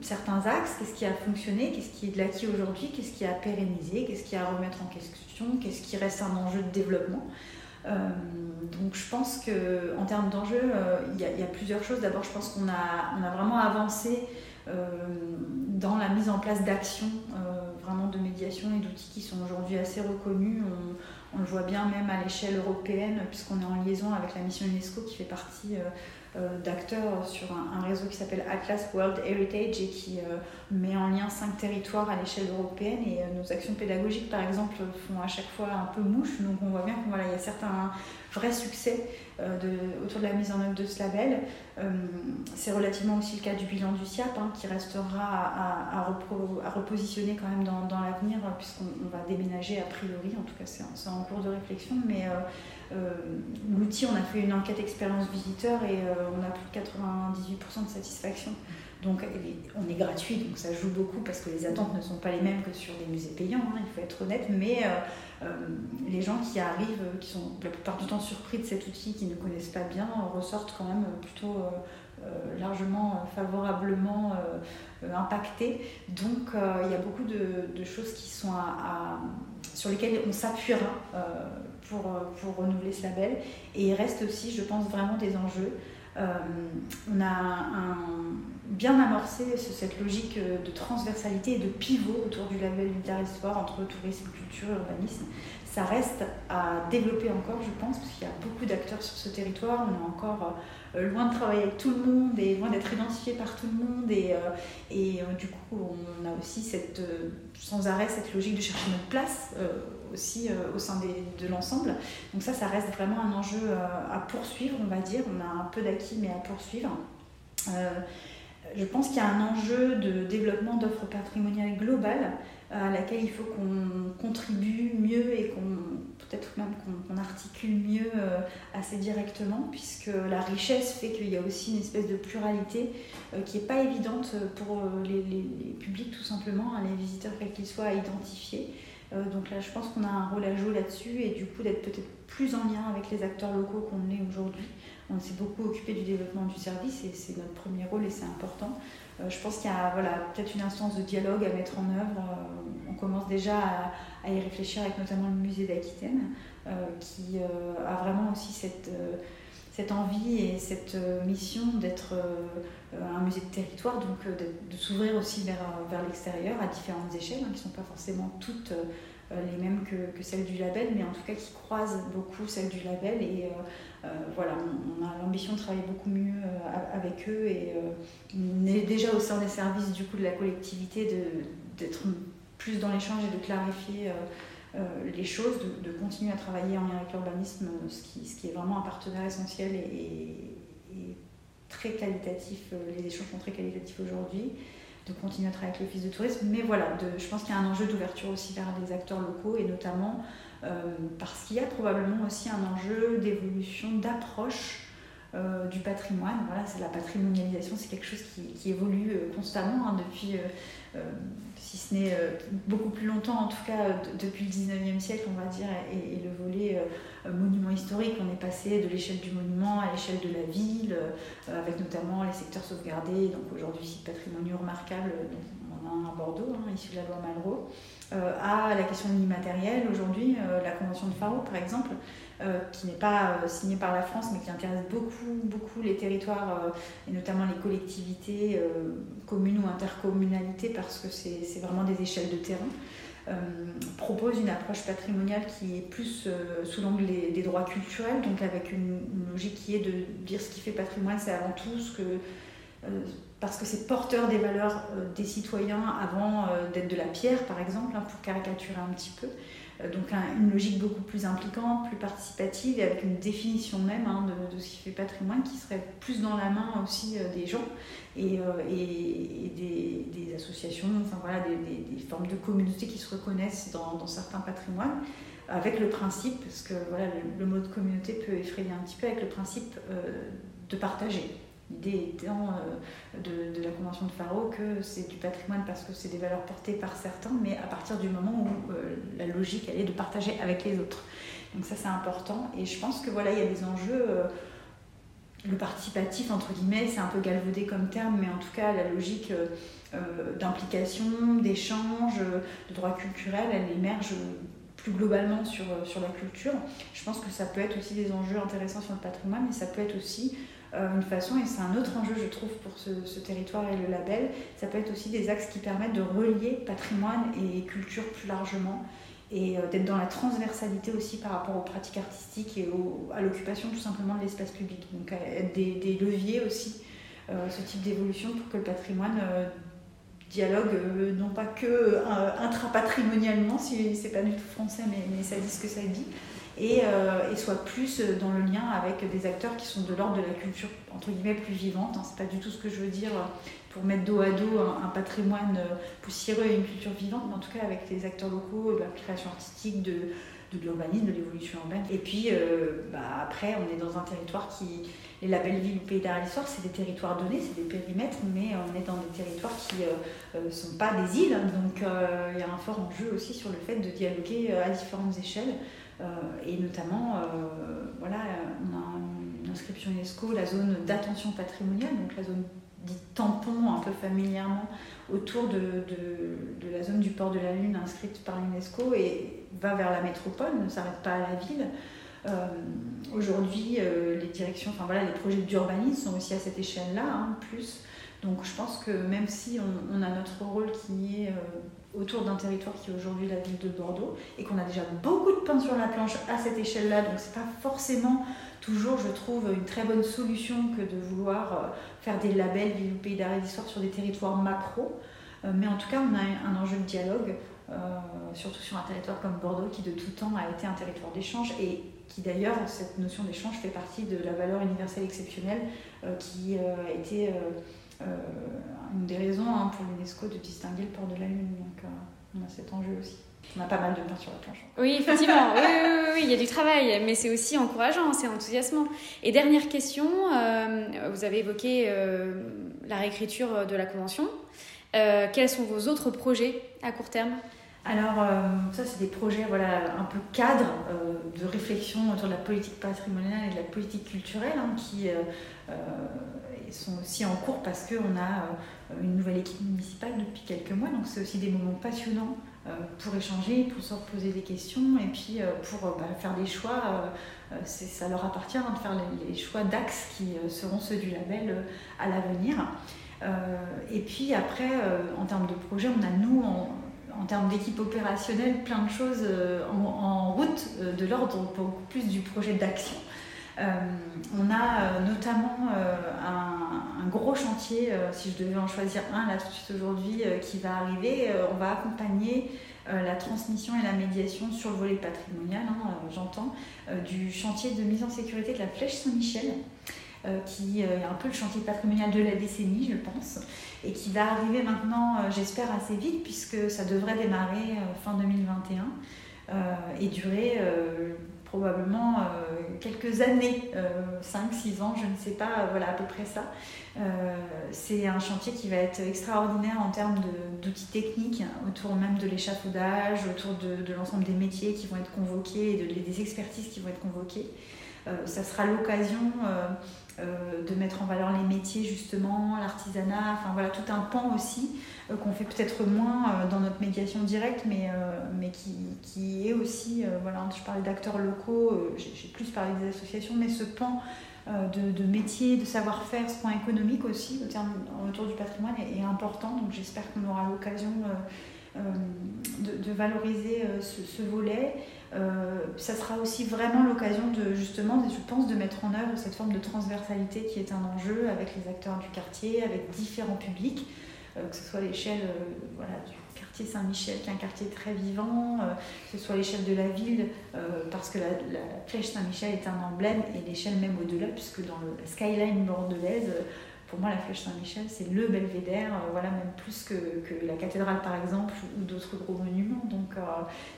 Speaker 2: certains axes, qu'est-ce qui a fonctionné, qu'est-ce qui est de l'acquis aujourd'hui, qu'est-ce qui a pérennisé, qu'est-ce qui a à remettre en question, qu'est-ce qui reste un enjeu de développement? Euh, donc je pense qu'en termes d'enjeux, euh, il y, a plusieurs choses. D'abord, je pense qu'on a, on a vraiment avancé euh, dans la mise en place d'actions vraiment de médiation et d'outils qui sont aujourd'hui assez reconnus. On, le voit bien même à l'échelle européenne, puisqu'on est en liaison avec la mission UNESCO qui fait partie d'acteurs sur un, réseau qui s'appelle Atlas World Heritage et qui euh, met en lien cinq territoires à l'échelle européenne. Et euh, nos actions pédagogiques, par exemple, font à chaque fois un peu mouche. Donc on voit bien qu'il y a certains vrais succès de, autour de la mise en œuvre de ce label. C'est relativement aussi le cas du bilan du SIAP, hein, qui restera à, repositionner quand même dans, l'avenir, puisqu'on va déménager a priori, en tout cas c'est en cours de réflexion. Mais euh, l'outil, on a fait une enquête expérience visiteur et euh, on a plus de 98% de satisfaction. Donc on est gratuit, donc ça joue beaucoup parce que les attentes ne sont pas les mêmes que sur des musées payants, hein, il faut être honnête, mais euh, les gens qui arrivent, qui sont la plupart du temps surpris de cet outil, qui ne connaissent pas bien, ressortent quand même plutôt largement favorablement impactés. Donc il y a beaucoup de, choses sur lesquelles on s'appuiera pour, euh, pour renouveler ce label. Et il reste aussi, je pense, vraiment des enjeux. Euh, on a bien amorcé cette logique euh, de transversalité et de pivot autour du label Sport entre tourisme, culture, urbanisme. Ça reste à développer encore, je pense, parce qu'il y a beaucoup d'acteurs sur ce territoire. On est encore loin de travailler avec tout le monde et loin d'être identifié par tout le monde. Et, et du coup, on a aussi cette, sans arrêt cette logique de chercher notre place aussi euh, au sein de l'ensemble. Donc ça, ça reste vraiment un enjeu euh, à poursuivre, on va dire. On a un peu d'acquis, mais à poursuivre. Euh, je pense qu'il y a un enjeu de développement d'offres patrimoniales globales à laquelle il faut qu'on contribue mieux et qu'on peut-être même qu'on articule mieux assez directement, puisque la richesse fait qu'il y a aussi une espèce de pluralité qui n'est pas évidente pour les, publics tout simplement, hein, les visiteurs quels qu'ils soient à identifier. Donc là, je pense qu'on a un rôle à jouer là-dessus et du coup d'être peut-être plus en lien avec les acteurs locaux qu'on l'est aujourd'hui. On s'est beaucoup occupé du développement du service et c'est notre premier rôle et c'est important. Euh, je pense qu'il y a voilà, peut-être une instance de dialogue à mettre en œuvre. Euh, on commence déjà à, y réfléchir avec notamment le musée d'Aquitaine, euh, qui a vraiment aussi cette, cette envie et cette mission d'être un musée de territoire, donc de, s'ouvrir aussi vers, vers l'extérieur à différentes échelles, hein, qui ne sont pas forcément toutes les mêmes que, que, celles du label, mais en tout cas qui croisent beaucoup celles du label. Et voilà, on, a l'ambition de travailler beaucoup mieux avec eux et on est déjà au sein des services du coup de la collectivité d'être plus dans l'échange et de clarifier euh, euh, les choses, de, continuer à travailler en lien avec l'urbanisme, ce qui, ce qui est vraiment un partenaire essentiel et, très qualitatif. Euh, les échanges sont très qualitatifs aujourd'hui de continuer à travailler avec l'Office de tourisme. Mais voilà, je pense qu'il y a un enjeu d'ouverture aussi vers des acteurs locaux et notamment parce qu'il y a probablement aussi un enjeu d'évolution, d'approche euh, du patrimoine. Voilà, c'est la patrimonialisation, c'est quelque chose qui, évolue euh, constamment hein, depuis, euh, si ce n'est beaucoup plus longtemps, en tout cas depuis le 19e siècle, on va dire, et, le volet monument historique, on est passé de l'échelle du monument à l'échelle de la ville, avec notamment les secteurs sauvegardés, donc aujourd'hui sites patrimoniaux remarquables, on en a un à Bordeaux, hein, issu de la loi Malraux, à la question de l'immatériel, aujourd'hui, la Convention de Faro par exemple, qui n'est pas euh, signé par la France, mais qui intéresse beaucoup, beaucoup les territoires, euh, et notamment les collectivités communes ou intercommunalités, parce que c'est vraiment des échelles de terrain. propose une approche patrimoniale qui est plus sous l'angle des, droits culturels, donc avec une, logique qui est de dire ce qui fait patrimoine, c'est avant tout ce que parce que c'est porteur des valeurs des citoyens avant d'être de la pierre, par exemple, hein, pour caricaturer un petit peu. Euh, donc une logique beaucoup plus impliquante, plus participative et avec une définition même hein, de, ce qui fait patrimoine qui serait plus dans la main aussi euh, des gens et, euh, des, associations, enfin voilà, des, formes de communautés qui se reconnaissent dans, certains patrimoines avec le principe, parce que voilà, le, mot de communauté peut effrayer un petit peu, avec le principe de partager. L'idée étant euh, de, la Convention de Faro que c'est du patrimoine parce que c'est des valeurs portées par certains, mais à partir du moment où euh, la logique elle est de partager avec les autres. Donc ça c'est important et je pense que voilà il y a des enjeux. Euh, le participatif entre guillemets c'est un peu galvaudé comme terme, mais en tout cas la logique d'implication, d'échange, de droit culturel, elle émerge plus globalement sur, sur la culture. Je pense que ça peut être aussi des enjeux intéressants sur le patrimoine, mais ça peut être aussi une façon, et c'est un autre enjeu, je trouve, pour ce, territoire et le label, ça peut être aussi des axes qui permettent de relier patrimoine et culture plus largement et euh, d'être dans la transversalité aussi par rapport aux pratiques artistiques et à l'occupation tout simplement de l'espace public. Donc être des, leviers aussi, euh, ce type d'évolution pour que le patrimoine dialogue non pas que intrapatrimonialement, si c'est pas du tout français, mais ça dit ce que ça dit, euh, et, soit plus dans le lien avec des acteurs qui sont de l'ordre de la culture, entre guillemets, plus vivante. Hein. C'est pas du tout ce que je veux dire pour mettre dos à dos un, patrimoine euh, poussiéreux et une culture vivante, mais en tout cas avec les acteurs locaux, de la création artistique, de, l'urbanisme, de l'évolution urbaine. Et puis euh, bah, après, on est dans un territoire qui, les labels ville ou pays d'art et d'histoire, c'est des territoires donnés, c'est des périmètres, mais on est dans des territoires qui ne sont pas des îles. Donc il y a un fort enjeu aussi sur le fait de dialoguer à différentes échelles. Euh, et notamment, euh, voilà, on a une inscription UNESCO, la zone d'attention patrimoniale, donc la zone dite tampon un peu familièrement autour de, de, la zone du port de la Lune inscrite par l'UNESCO et va vers la métropole, ne s'arrête pas à la ville. Euh, aujourd'hui, les directions, enfin voilà, les projets d'urbanisme sont aussi à cette échelle-là, hein, plus. Donc je pense que même si on, on a notre rôle qui est autour d'un territoire qui est aujourd'hui la ville de Bordeaux et qu'on a déjà beaucoup de pain sur la planche à cette échelle-là, donc c'est pas forcément toujours, je trouve, une très bonne solution que de vouloir euh, faire des labels ville ou pays d'arrêt d'histoire sur des territoires macro. Euh, mais en tout cas, on a un enjeu de dialogue, euh, surtout sur un territoire comme Bordeaux qui de tout temps a été un territoire d'échange et qui d'ailleurs, cette notion d'échange fait partie de la valeur universelle exceptionnelle qui a été une des raisons hein, pour l'UNESCO de distinguer le port de la Lune. Donc on a cet enjeu aussi. On a pas mal de pain sur la planche.
Speaker 1: Oui, effectivement. oui, oui, oui, il y a du travail, mais c'est aussi encourageant, c'est enthousiasmant. Et dernière question, euh, vous avez évoqué euh, la réécriture de la convention. Euh, quels sont vos autres projets à court terme?
Speaker 2: Alors, ça, c'est des projets voilà, un peu cadres de réflexion autour de la politique patrimoniale et de la politique culturelle hein, qui sont aussi en cours parce qu'on a une nouvelle équipe municipale depuis quelques mois. Donc, c'est aussi des moments passionnants euh, pour échanger, pour se reposer des questions et puis euh, pour euh, bah, faire des choix. ça leur appartient de faire les, choix d'axes qui seront ceux du label à l'avenir. et puis après, en termes de projet, on a nous, en, termes d'équipe opérationnelle, plein de choses en, route de l'ordre beaucoup plus du projet d'action. On a notamment un, un, gros chantier, si je devais en choisir un là tout de suite aujourd'hui, qui va arriver. on va accompagner euh, la transmission et la médiation sur le volet patrimonial, hein, euh, j'entends, euh, du chantier de mise en sécurité de la Flèche Saint-Michel. qui est un peu le chantier patrimonial de la décennie, je pense, et qui va arriver maintenant, j'espère, assez vite, puisque ça devrait démarrer fin 2021 et durer probablement quelques années, 5-6 ans, je ne sais pas, voilà à peu près ça. Euh, c'est un chantier qui va être extraordinaire en termes d'outils techniques, autour même de l'échafaudage, autour de, l'ensemble des métiers qui vont être convoqués et des expertises qui vont être convoquées. Euh, ça sera l'occasion euh, de mettre en valeur les métiers justement, l'artisanat, enfin voilà, tout un pan aussi qu'on fait peut-être moins dans notre médiation directe, mais, mais qui, qui, est aussi, voilà, je parlais d'acteurs locaux, j'ai plus parlé des associations, mais ce pan euh, de, de, métier, de savoir-faire, ce point économique aussi autour du patrimoine est, important. Donc j'espère qu'on aura l'occasion euh, euh, de, valoriser ce, volet. ça sera aussi vraiment l'occasion de justement, je pense, de mettre en œuvre cette forme de transversalité qui est un enjeu avec les acteurs du quartier, avec différents publics, que ce soit l'échelle voilà, du Saint-Michel, qui est un quartier très vivant, euh, que ce soit l'échelle de la ville, euh, parce que la, flèche Saint-Michel est un emblème, et l'échelle même au-delà, puisque dans le skyline bordelaise, euh, pour moi, la flèche Saint-Michel, c'est le belvédère, voilà, même plus que, la cathédrale, par exemple, ou, d'autres gros monuments. Donc,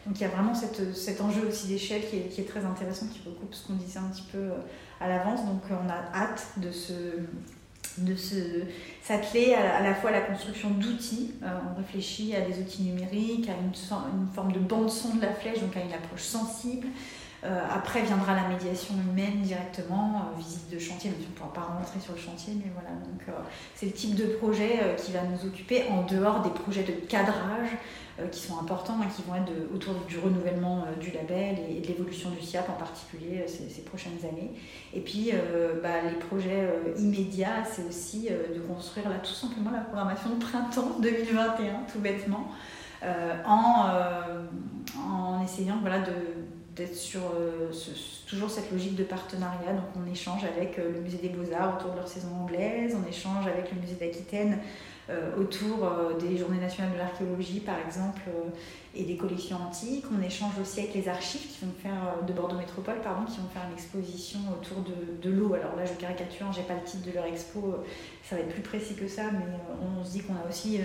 Speaker 2: donc il y a vraiment cet enjeu aussi d'échelle qui est, très intéressant, qui recoupe ce qu'on disait un petit peu à l'avance. Donc, on a hâte de de s'atteler à, à, la fois à la construction d'outils. Euh, on réfléchit à des outils numériques, à une, une forme de bande-son de la flèche, donc à une approche sensible. Euh, après viendra la médiation humaine directement, euh, visite de chantier, mais on ne pourra pas rentrer sur le chantier, mais voilà. Donc c'est le type de projet qui va nous occuper en dehors des projets de cadrage euh, qui sont importants et qui vont être autour du renouvellement euh, du label et, de l'évolution du SIAP en particulier euh, ces, prochaines années. Et puis bah, les projets immédiats, c'est aussi de construire là tout simplement la programmation de printemps 2021, tout bêtement, en, en essayant voilà, de d'être sur toujours cette logique de partenariat. Donc on échange avec le musée des beaux-arts autour de leur saison anglaise, on échange avec le musée d'Aquitaine euh, autour euh, des journées nationales de l'archéologie, par exemple, euh, et des collections antiques. On échange aussi avec les archives qui vont faire, de Bordeaux Métropole, pardon, qui vont faire une exposition autour de, de l'eau. Alors là, je caricature, j'ai pas le titre de leur expo, ça va être plus précis que ça, mais on se dit qu'on a aussi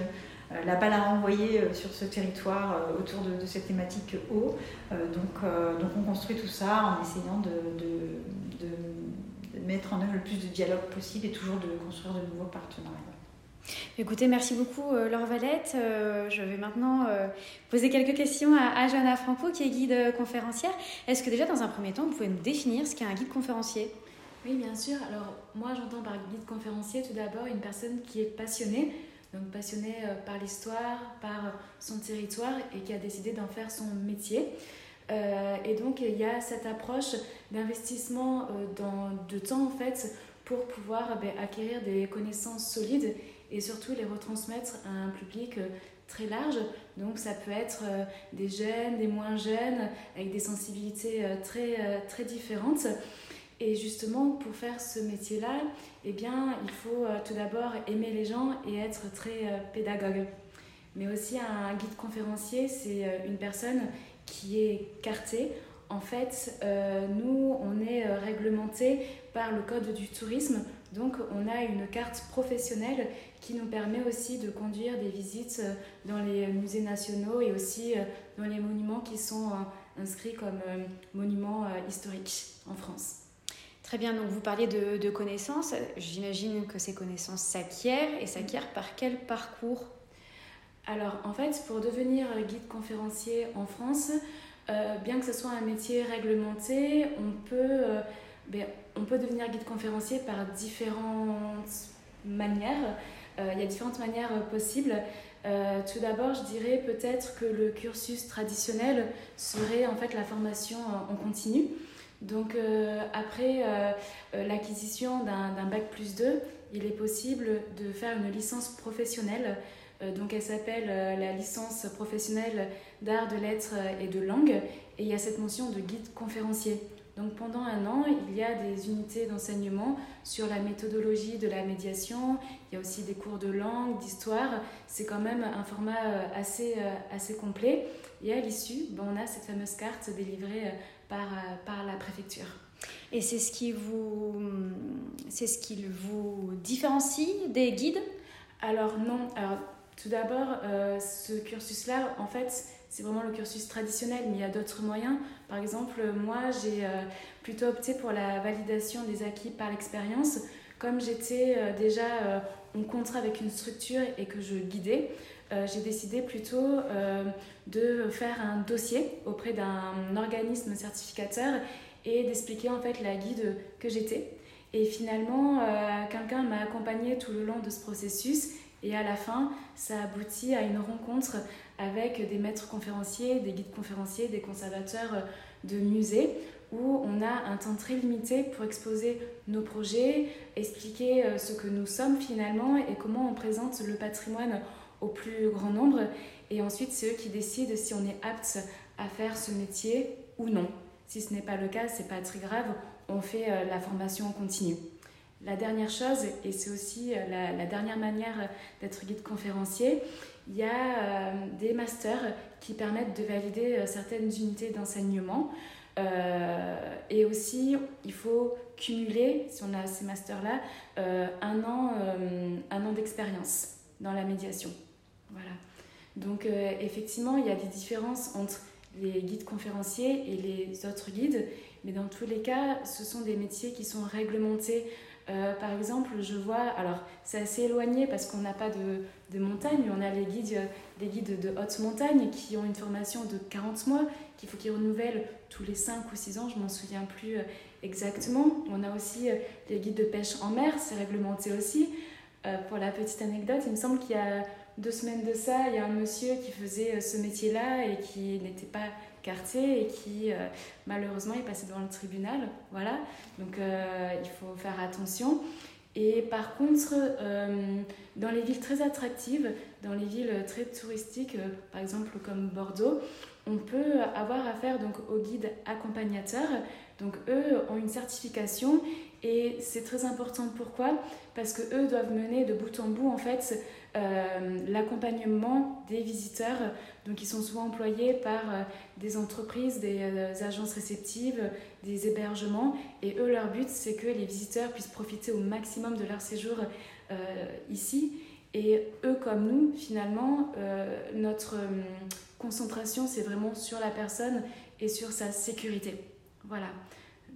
Speaker 2: la balle à renvoyer sur ce territoire autour de, cette thématique eau. donc, donc on construit tout ça en essayant de, de, de, mettre en œuvre le plus de dialogue possible et toujours de construire de nouveaux partenariats.
Speaker 1: Écoutez, merci beaucoup euh, Laure Valette. Euh, je vais maintenant euh, poser quelques questions à, à Johanna Franco, qui est guide conférencière. Est-ce que déjà, dans un premier temps, vous pouvez nous définir ce qu'est un guide conférencier?
Speaker 3: Oui, bien sûr. Alors, moi, j'entends par guide conférencier tout d'abord une personne qui est passionnée, donc passionnée par l'histoire, par son territoire et qui a décidé d'en faire son métier. et donc, il y a cette approche d'investissement dans, de temps, en fait, pour pouvoir ben, acquérir des connaissances solides et surtout les retransmettre à un public euh, très large. Donc ça peut être euh, des jeunes, des moins jeunes, avec des sensibilités euh, très, très différentes. Et justement, pour faire ce métier-là, eh bien, il faut tout d'abord aimer les gens et être très pédagogue. Mais aussi un guide conférencier, c'est une personne qui est cartée En fait, nous, on est réglementé par le Code du tourisme. Donc, on a une carte professionnelle qui nous permet aussi de conduire des visites dans les musées nationaux et aussi dans les monuments qui sont inscrits comme monuments historiques en France.
Speaker 1: Très bien, donc vous parliez de, connaissances. J'imagine que ces connaissances s'acquièrent et s'acquièrent par quel parcours?
Speaker 3: Alors en fait, pour devenir guide conférencier en France, euh, bien que ce soit un métier réglementé, on peut, euh, ben, on peut devenir guide conférencier par différentes manières. Euh, il y a différentes manières possibles. tout d'abord, je dirais peut-être que le cursus traditionnel serait en fait la formation en continu. Donc euh, après euh, euh, l'acquisition d'un bac plus 2, il est possible de faire une licence professionnelle. donc elle s'appelle la licence professionnelle d'art, de lettres et de langue. Et il y a cette mention de guide conférencier. Donc pendant un an, il y a des unités d'enseignement sur la méthodologie de la médiation. Il y a aussi des cours de langue, d'histoire. C'est quand même un format assez, assez complet. Et à l'issue, ben, on a cette fameuse carte délivrée par, euh, par la préfecture.
Speaker 1: Et c'est ce qui vous, c'est ce qui vous différencie des guides?
Speaker 3: Alors non. Alors tout d'abord, euh, ce cursus-là, en fait, c'est vraiment le cursus traditionnel, mais il y a d'autres moyens. Par exemple, moi, j'ai euh, plutôt opté pour la validation des acquis par l'expérience. Comme j'étais déjà en contrat avec une structure et que je guidais, euh, j'ai décidé plutôt euh, de faire un dossier auprès d'un organisme certificateur et d'expliquer en fait la guide que j'étais. Et finalement, euh, quelqu'un m'a accompagné tout le long de ce processus et à la fin, ça aboutit à une rencontre avec des maîtres conférenciers, des guides conférenciers, des conservateurs de musées où on a un temps très limité pour exposer nos projets, expliquer ce que nous sommes finalement et comment on présente le patrimoine au plus grand nombre. Et ensuite, c'est eux qui décident si on est apte à faire ce métier ou non. Si ce n'est pas le cas, c'est pas très grave, on fait euh, la formation en continu. La dernière chose, et c'est aussi euh, la, dernière manière d'être guide conférencier, il y a euh, des masters qui permettent de valider certaines unités d'enseignement. et aussi, il faut cumuler, si on a ces masters-là, un an, un an d'expérience dans la médiation. Voilà. Donc euh, effectivement, il y a des différences entre les guides conférenciers et les autres guides, mais dans tous les cas, ce sont des métiers qui sont réglementés. Euh, par exemple, je vois, alors c'est assez éloigné parce qu'on n'a pas de, de, montagne, on a les guides, des guides de haute montagne qui ont une formation de 40 mois, qu'il faut qu'ils renouvellent tous les 5 ou 6 ans, je m'en souviens plus euh, exactement. On a aussi les guides de pêche en mer, c'est réglementé aussi. pour la petite anecdote, il me semble qu'il y a deux semaines de ça, il y a un monsieur qui faisait euh, ce métier-là et qui n'était pas quartier et qui euh, malheureusement est passé devant le tribunal. Voilà, donc euh, il faut faire attention. Et par contre, dans les villes très attractives, dans les villes très touristiques, par exemple comme Bordeaux, on peut avoir affaire donc aux guides accompagnateurs. Donc eux ont une certification et c'est très important. Pourquoi? Parce que eux doivent mener de bout en bout en fait euh, l'accompagnement des visiteurs. Donc, ils sont souvent employés par euh, des entreprises, des euh, agences réceptives, des hébergements. Et eux, leur but, c'est que les visiteurs puissent profiter au maximum de leur séjour ici. Et eux, comme nous, finalement, notre concentration, c'est vraiment sur la personne et sur sa sécurité. Voilà.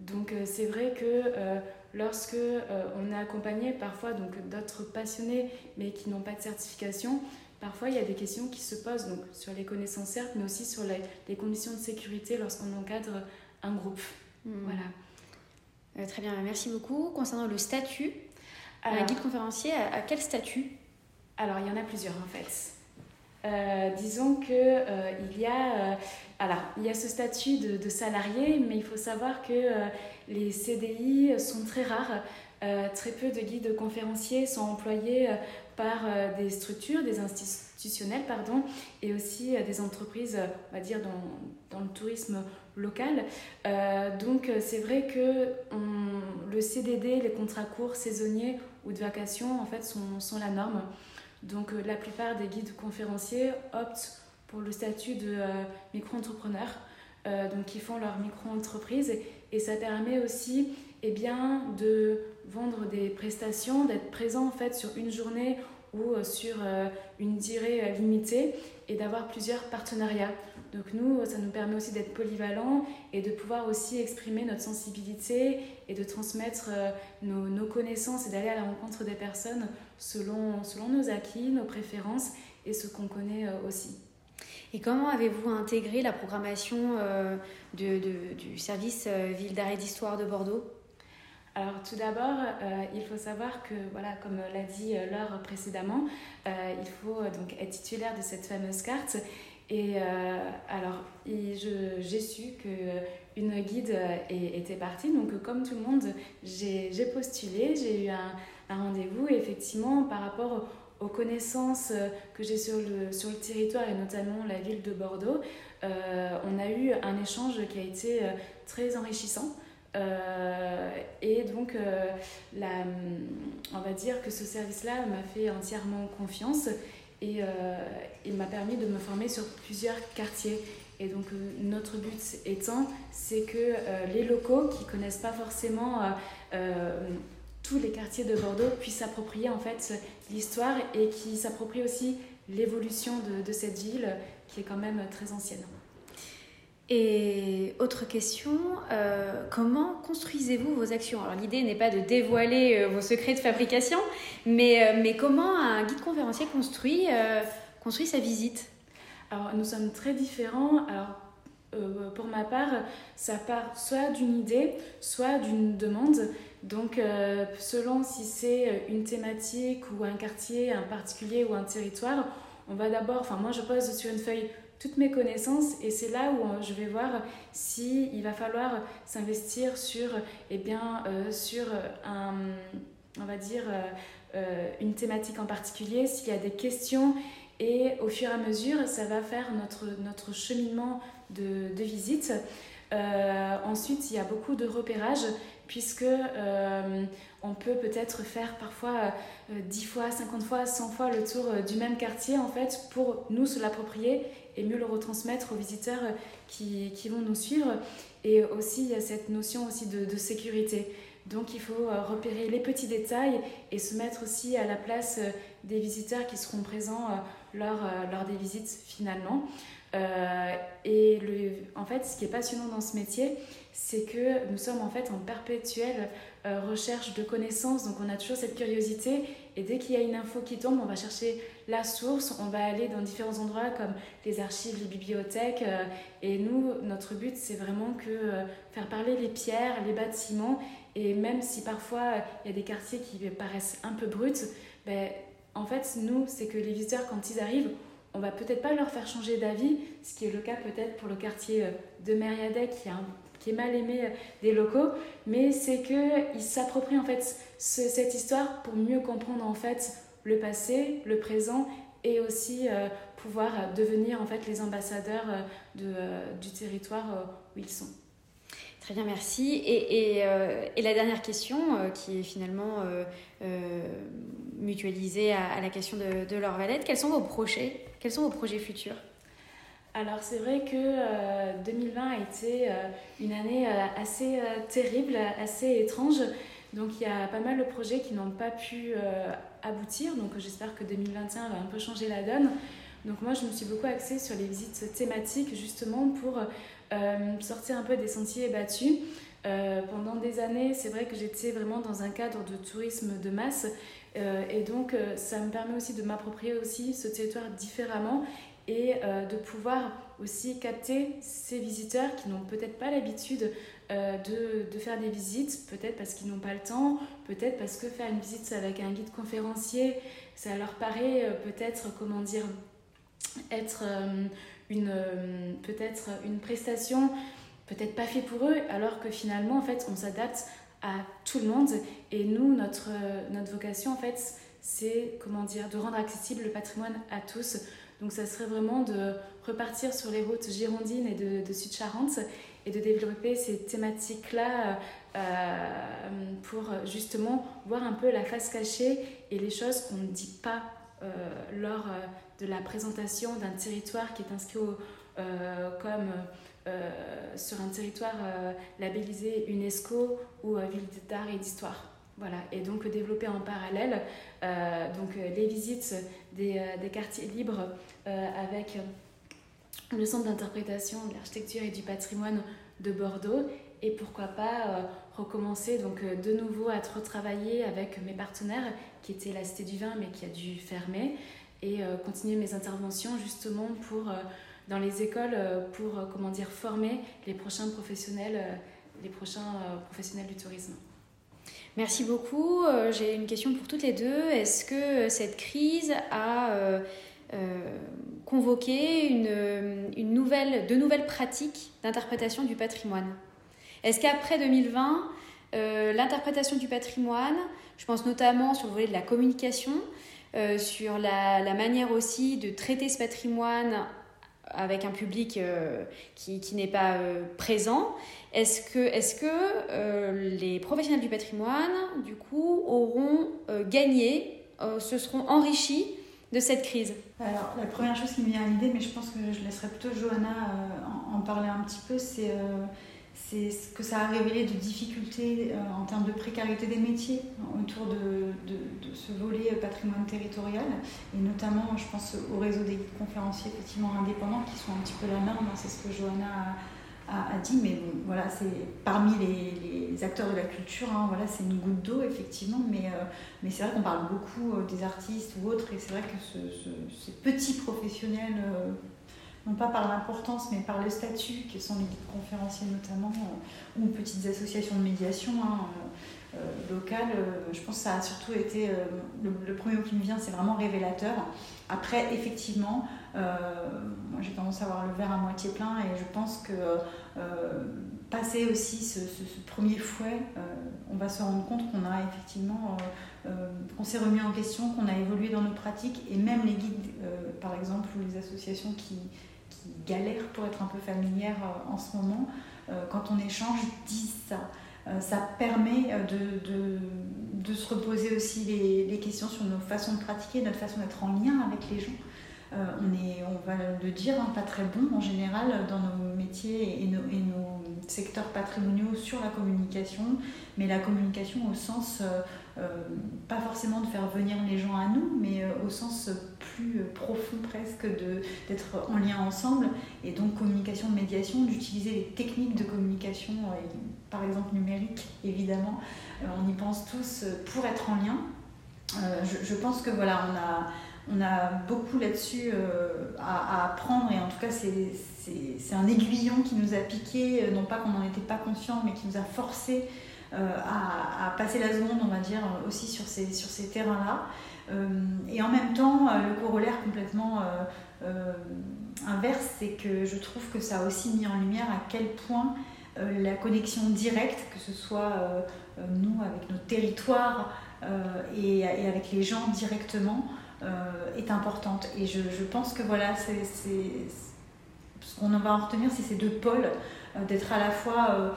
Speaker 3: Donc, c'est vrai que lorsque euh, on est accompagné parfois donc d'autres passionnés mais qui n'ont pas de certification, parfois il y a des questions qui se posent donc sur les connaissances certes, mais aussi sur les, conditions de sécurité lorsqu'on encadre un groupe. Hmm. Voilà.
Speaker 1: Euh, très bien, merci beaucoup. Concernant le statut, un guide conférencier, à, quel statut?
Speaker 3: Alors il y en a plusieurs en fait. Euh, disons que il y a alors il y a ce statut de, salarié, mais il faut savoir que les CDI sont très rares. Euh, très peu de guides conférenciers sont employés euh, par euh, des structures, des institutionnels, pardon, et aussi des entreprises, on va dire, dans, le tourisme local. donc c'est vrai que le CDD, les contrats courts, saisonniers ou de vacation, en fait, sont la norme. Donc la plupart des guides conférenciers optent pour le statut de micro-entrepreneur. donc qui font leur micro-entreprise. Et ça permet aussi eh bien, de vendre des prestations, d'être présent en fait sur une journée ou sur une durée limitée et d'avoir plusieurs partenariats. Donc nous, ça nous permet aussi d'être polyvalents et de pouvoir aussi exprimer notre sensibilité et de transmettre euh, nos, nos connaissances et d'aller à la rencontre des personnes selon, selon nos acquis, nos préférences et ce qu'on connaît euh, aussi.
Speaker 1: Et comment avez-vous intégré la programmation euh, du service Ville d'arrêt d'histoire de Bordeaux?
Speaker 3: Alors tout d'abord, il faut savoir que, voilà, comme l'a dit Laure précédemment, il faut donc être titulaire de cette fameuse carte et euh, alors, j'ai su qu'une guide était partie. Donc, comme tout le monde, j'ai postulé, j'ai eu un, rendez-vous. Effectivement, par rapport aux connaissances que j'ai sur le, sur le territoire et notamment la ville de Bordeaux, euh, on a eu un échange qui a été euh, très enrichissant. et donc, la, on va dire que ce service-là m'a fait entièrement confiance et euh, il m'a permis de me former sur plusieurs quartiers. Et donc euh, notre but étant, c'est que euh, les locaux qui connaissent pas forcément tous les quartiers de Bordeaux puissent s'approprier en fait l'histoire et qui s'approprient aussi l'évolution de, de, cette ville qui est quand même très ancienne.
Speaker 1: Et autre question, euh, comment construisez-vous vos actions? Alors l'idée n'est pas de dévoiler euh, vos secrets de fabrication, mais, euh, mais comment un guide conférencier construit, construit sa visite?
Speaker 3: Alors nous sommes très différents. Alors pour ma part, ça part soit d'une idée, soit d'une demande. Donc selon si c'est une thématique ou un quartier, un particulier ou un territoire, on va d'abord, enfin moi je pose sur une feuille toutes mes connaissances et c'est là où euh, je vais voir si il va falloir s'investir sur eh bien euh, sur un on va dire euh, une thématique en particulier s'il y a des questions. Et au fur et à mesure ça va faire notre notre cheminement de, de visite. Ensuite il y a beaucoup de repérages puisque on peut peut-être faire parfois 10 fois, 50 fois, 100 fois le tour du même quartier en fait pour nous se l'approprier et mieux le retransmettre aux visiteurs qui, vont nous suivre. Et aussi, il y a cette notion aussi de, sécurité. Donc il faut euh, repérer les petits détails et se mettre aussi à la place euh, des visiteurs qui seront présents euh, lors, lors des visites finalement. Et le, en fait, ce qui est passionnant dans ce métier, c'est que nous sommes en fait en perpétuelle recherche de connaissances. Donc on a toujours cette curiosité et dès qu'il y a une info qui tombe, on va chercher la source, on va aller dans différents endroits comme les archives, les bibliothèques. Euh, et nous, notre but, c'est vraiment que euh, faire parler les pierres, les bâtiments. Et même si parfois il y a des quartiers qui paraissent un peu bruts, ben, en fait, nous, c'est que les visiteurs, quand ils arrivent, on va peut-être pas leur faire changer d'avis, ce qui est le cas peut-être pour le quartier euh, de Mériadec qui, est mal aimé des locaux, mais c'est qu'ils s'approprient en fait cette histoire pour mieux comprendre en fait le passé, le présent et aussi euh, pouvoir devenir en fait les ambassadeurs euh, de, euh, du territoire où ils sont.
Speaker 1: Très bien, merci. Et, et la dernière question, qui est finalement mutualisée à, la question de, de Laure Valette, quels sont vos projets Quels sont vos projets futurs?
Speaker 3: Alors c'est vrai que 2020 a été une année assez terrible, assez étrange. Donc il y a pas mal de projets qui n'ont pas pu euh, aboutir, donc j'espère que 2021 va un peu changer la donne. Donc moi je me suis beaucoup axée sur les visites thématiques justement pour euh, sortir un peu des sentiers battus. Euh, pendant des années, c'est vrai que j'étais vraiment dans un cadre de tourisme de masse et donc ça me permet aussi de m'approprier aussi ce territoire différemment et de pouvoir aussi capter ces visiteurs qui n'ont peut-être pas l'habitude euh, de, de, faire des visites, peut-être parce qu'ils n'ont pas le temps, peut-être parce que faire une visite avec un guide conférencier, ça leur paraît euh, peut-être, comment dire, être euh, une, peut-être une prestation peut-être pas fait pour eux, alors que finalement, en fait, on s'adapte à tout le monde. Et nous, notre, notre vocation, en fait, c'est, comment dire, de rendre accessible le patrimoine à tous. Donc, ça serait vraiment de repartir sur les routes girondines et de, Sud-Charente et de développer ces thématiques-là euh, pour justement voir un peu la face cachée et les choses qu'on ne dit pas euh, lors euh, de la présentation d'un territoire qui est inscrit comme sur un territoire labellisé UNESCO ou ville d'art et d'histoire. Voilà, et donc développer en parallèle donc, les visites des, quartiers libres avec le centre d'interprétation de l'architecture et du patrimoine de Bordeaux et pourquoi pas euh, recommencer donc euh, de nouveau à retravailler avec mes partenaires qui étaient la Cité du Vin mais qui a dû fermer et euh, continuer mes interventions justement pour dans les écoles pour comment dire former les prochains professionnels les prochains professionnels du tourisme.
Speaker 1: Merci beaucoup. J'ai une question pour toutes les deux. Est-ce que cette crise a convoqué une, une nouvelle, de nouvelles pratiques d'interprétation du patrimoine? Est-ce qu'après 2020, euh, l'interprétation du patrimoine, je pense notamment sur le volet de la communication, euh, sur la, manière aussi de traiter ce patrimoine avec un public euh, qui, n'est pas présent, est-ce que, les professionnels du patrimoine, du coup, auront gagné, se seront enrichis de cette crise?
Speaker 2: Alors, la première chose qui me vient à l'idée, mais je pense que je laisserai plutôt Johanna en, parler un petit peu, c'est c'est ce que ça a révélé de difficultés euh, en termes de précarité des métiers autour de, de, ce volet patrimoine territorial. Et notamment je pense au réseau des conférenciers effectivement indépendants qui sont un petit peu la norme, hein, c'est ce que Johanna a, dit, mais bon, voilà, c'est parmi les, les, acteurs de la culture, hein, voilà, c'est une goutte d'eau effectivement, mais, euh, mais c'est vrai qu'on parle beaucoup euh, des artistes ou autres et c'est vrai que ce, ces petits professionnels non pas par l'importance, mais par le statut, qui sont les guides conférenciers notamment, euh, ou petites associations de médiation hein, euh, euh, locales. je pense que ça a surtout été, le, premier mot qui me vient, c'est vraiment révélateur. Après, effectivement, moi j'ai tendance à voir le verre à moitié plein et je pense que passer aussi ce, premier fouet, on va se rendre compte qu'on a effectivement, qu'on s'est remis en question, qu'on a évolué dans nos pratiques et même les guides, par exemple, ou les associations qui, qui galèrent pour être un peu familières euh, en ce moment, euh, quand on échange, disent ça. Euh, ça permet de, de, de, se reposer aussi les, les, questions sur nos façons de pratiquer, notre façon d'être en lien avec les gens. on est, on va le dire, hein, pas très bon en général dans nos métiers et nos, et nos, secteurs patrimoniaux sur la communication, mais la communication au sens pas forcément de faire venir les gens à nous, mais euh, au sens plus profond presque d'être en lien ensemble. Et donc communication, médiation, d'utiliser les techniques de communication, euh, par exemple numérique évidemment, on y pense tous pour être en lien. Je, pense que voilà, on a, on a beaucoup là-dessus à, apprendre et en tout cas c'est un aiguillon qui nous a piqué, non pas qu'on n'en était pas conscient, mais qui nous a forcé euh, à, passer la seconde, on va dire, aussi sur ces, sur ces terrains-là. Euh, et en même temps, euh, le corollaire complètement inverse, c'est que je trouve que ça a aussi mis en lumière à quel point la connexion directe, que ce soit nous avec nos territoires et, et, avec les gens directement, est importante. Et je, je pense que voilà, c'est ce qu'on va en retenir, c'est ces deux pôles, d'être à la fois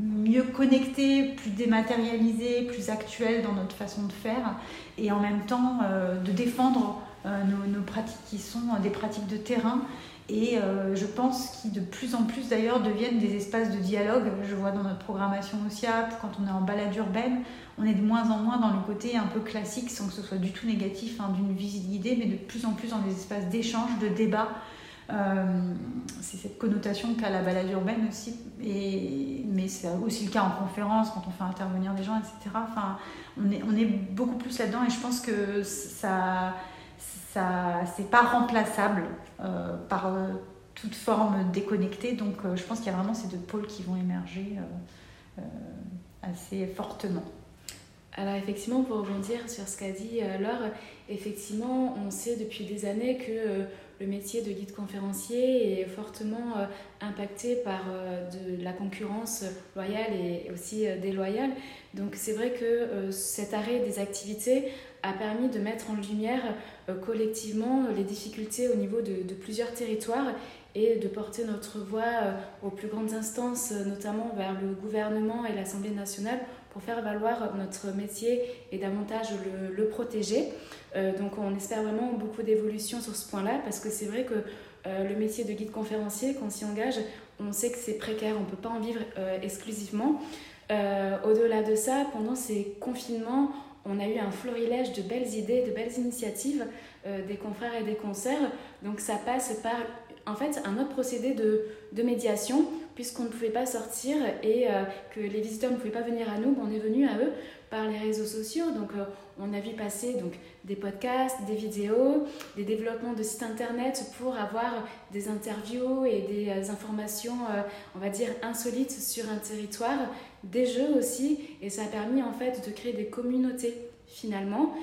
Speaker 2: mieux connecté, plus dématérialisé, plus actuel dans notre façon de faire, et en même temps euh, de défendre euh, nos, pratiques qui sont des pratiques de terrain, et euh, je pense qui de plus en plus d'ailleurs deviennent des espaces de dialogue. Je vois dans notre programmation OSIAP, quand on est en balade urbaine, on est de moins en moins dans le côté un peu classique, sans que ce soit du tout négatif, hein, d'une visite guidée, mais de plus en plus dans des espaces d'échange, de débat, c'est cette connotation qu'a la balade urbaine aussi, et, mais c'est aussi le cas en conférence quand on fait intervenir des gens, etc. Enfin, on est, on est beaucoup plus là-dedans et je pense que ça, ça c'est pas remplaçable euh, par euh, toute forme déconnectée. Donc je pense qu'il y a vraiment ces deux pôles qui vont émerger assez fortement.
Speaker 3: Alors effectivement, pour rebondir sur ce qu'a dit Laure, effectivement, on sait depuis des années que le métier de guide conférencier est fortement euh, impacté par euh, de la concurrence loyale et aussi euh, déloyale. Donc c'est vrai que cet arrêt des activités a permis de mettre en lumière collectivement les difficultés au niveau de, plusieurs territoires et de porter notre voix aux plus grandes instances, notamment vers le gouvernement et l'Assemblée nationale, pour faire valoir notre métier et davantage le protéger. Euh, donc on espère vraiment beaucoup d'évolution sur ce point-là parce que c'est vrai que le métier de guide conférencier, quand on s'y engage, on sait que c'est précaire, on ne peut pas en vivre exclusivement. Au-delà de ça, pendant ces confinements, on a eu un florilège de belles idées, de belles initiatives des confrères et des concerts. Donc ça passe par en fait un autre procédé de, de médiation puisqu'on ne pouvait pas sortir et euh, que les visiteurs ne pouvaient pas venir à nous, on est venu à eux par les réseaux sociaux. Donc euh, on a vu passer donc, des podcasts, des vidéos, des développements de sites internet pour avoir des interviews et des euh, informations, on va dire, insolites sur un territoire, des jeux aussi, et ça a permis en fait de créer des communautés finalement.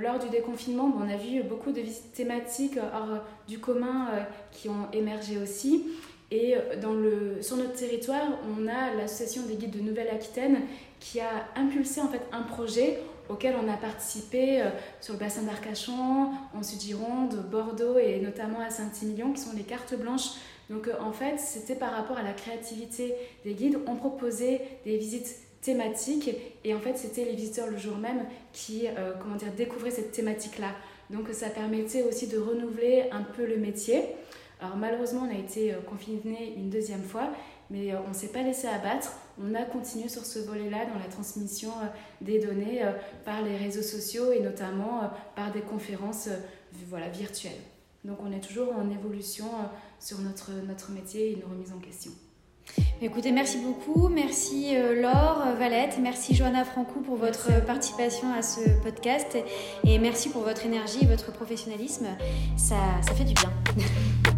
Speaker 3: lors du déconfinement, on a vu beaucoup de thématiques hors du commun qui ont émergé aussi. Et euh, sur notre territoire, on a l'association des guides de Nouvelle-Aquitaine qui a impulsé en fait un projet auquel on a participé euh, sur le bassin d'Arcachon, en Sud-Gironde, Bordeaux et notamment à Saint-Émilion, qui sont les cartes blanches. Donc euh, en fait, c'était par rapport à la créativité des guides. On proposait des visites thématiques et en fait, c'était les visiteurs le jour même qui comment dire, découvraient cette thématique-là. Donc ça permettait aussi de renouveler un peu le métier. Alors malheureusement, on a été euh, confiné une deuxième fois, mais euh, on ne s'est pas laissé abattre. On a continué sur ce volet-là dans la transmission euh, des données par les réseaux sociaux et notamment par des conférences voilà, virtuelles. Donc on est toujours en évolution sur notre, notre métier et une remise en question.
Speaker 1: Écoutez, merci beaucoup. Merci Laure, Valette, merci Johanna Francou pour votre participation à ce podcast et merci pour votre énergie et votre professionnalisme. Ça, ça fait du bien.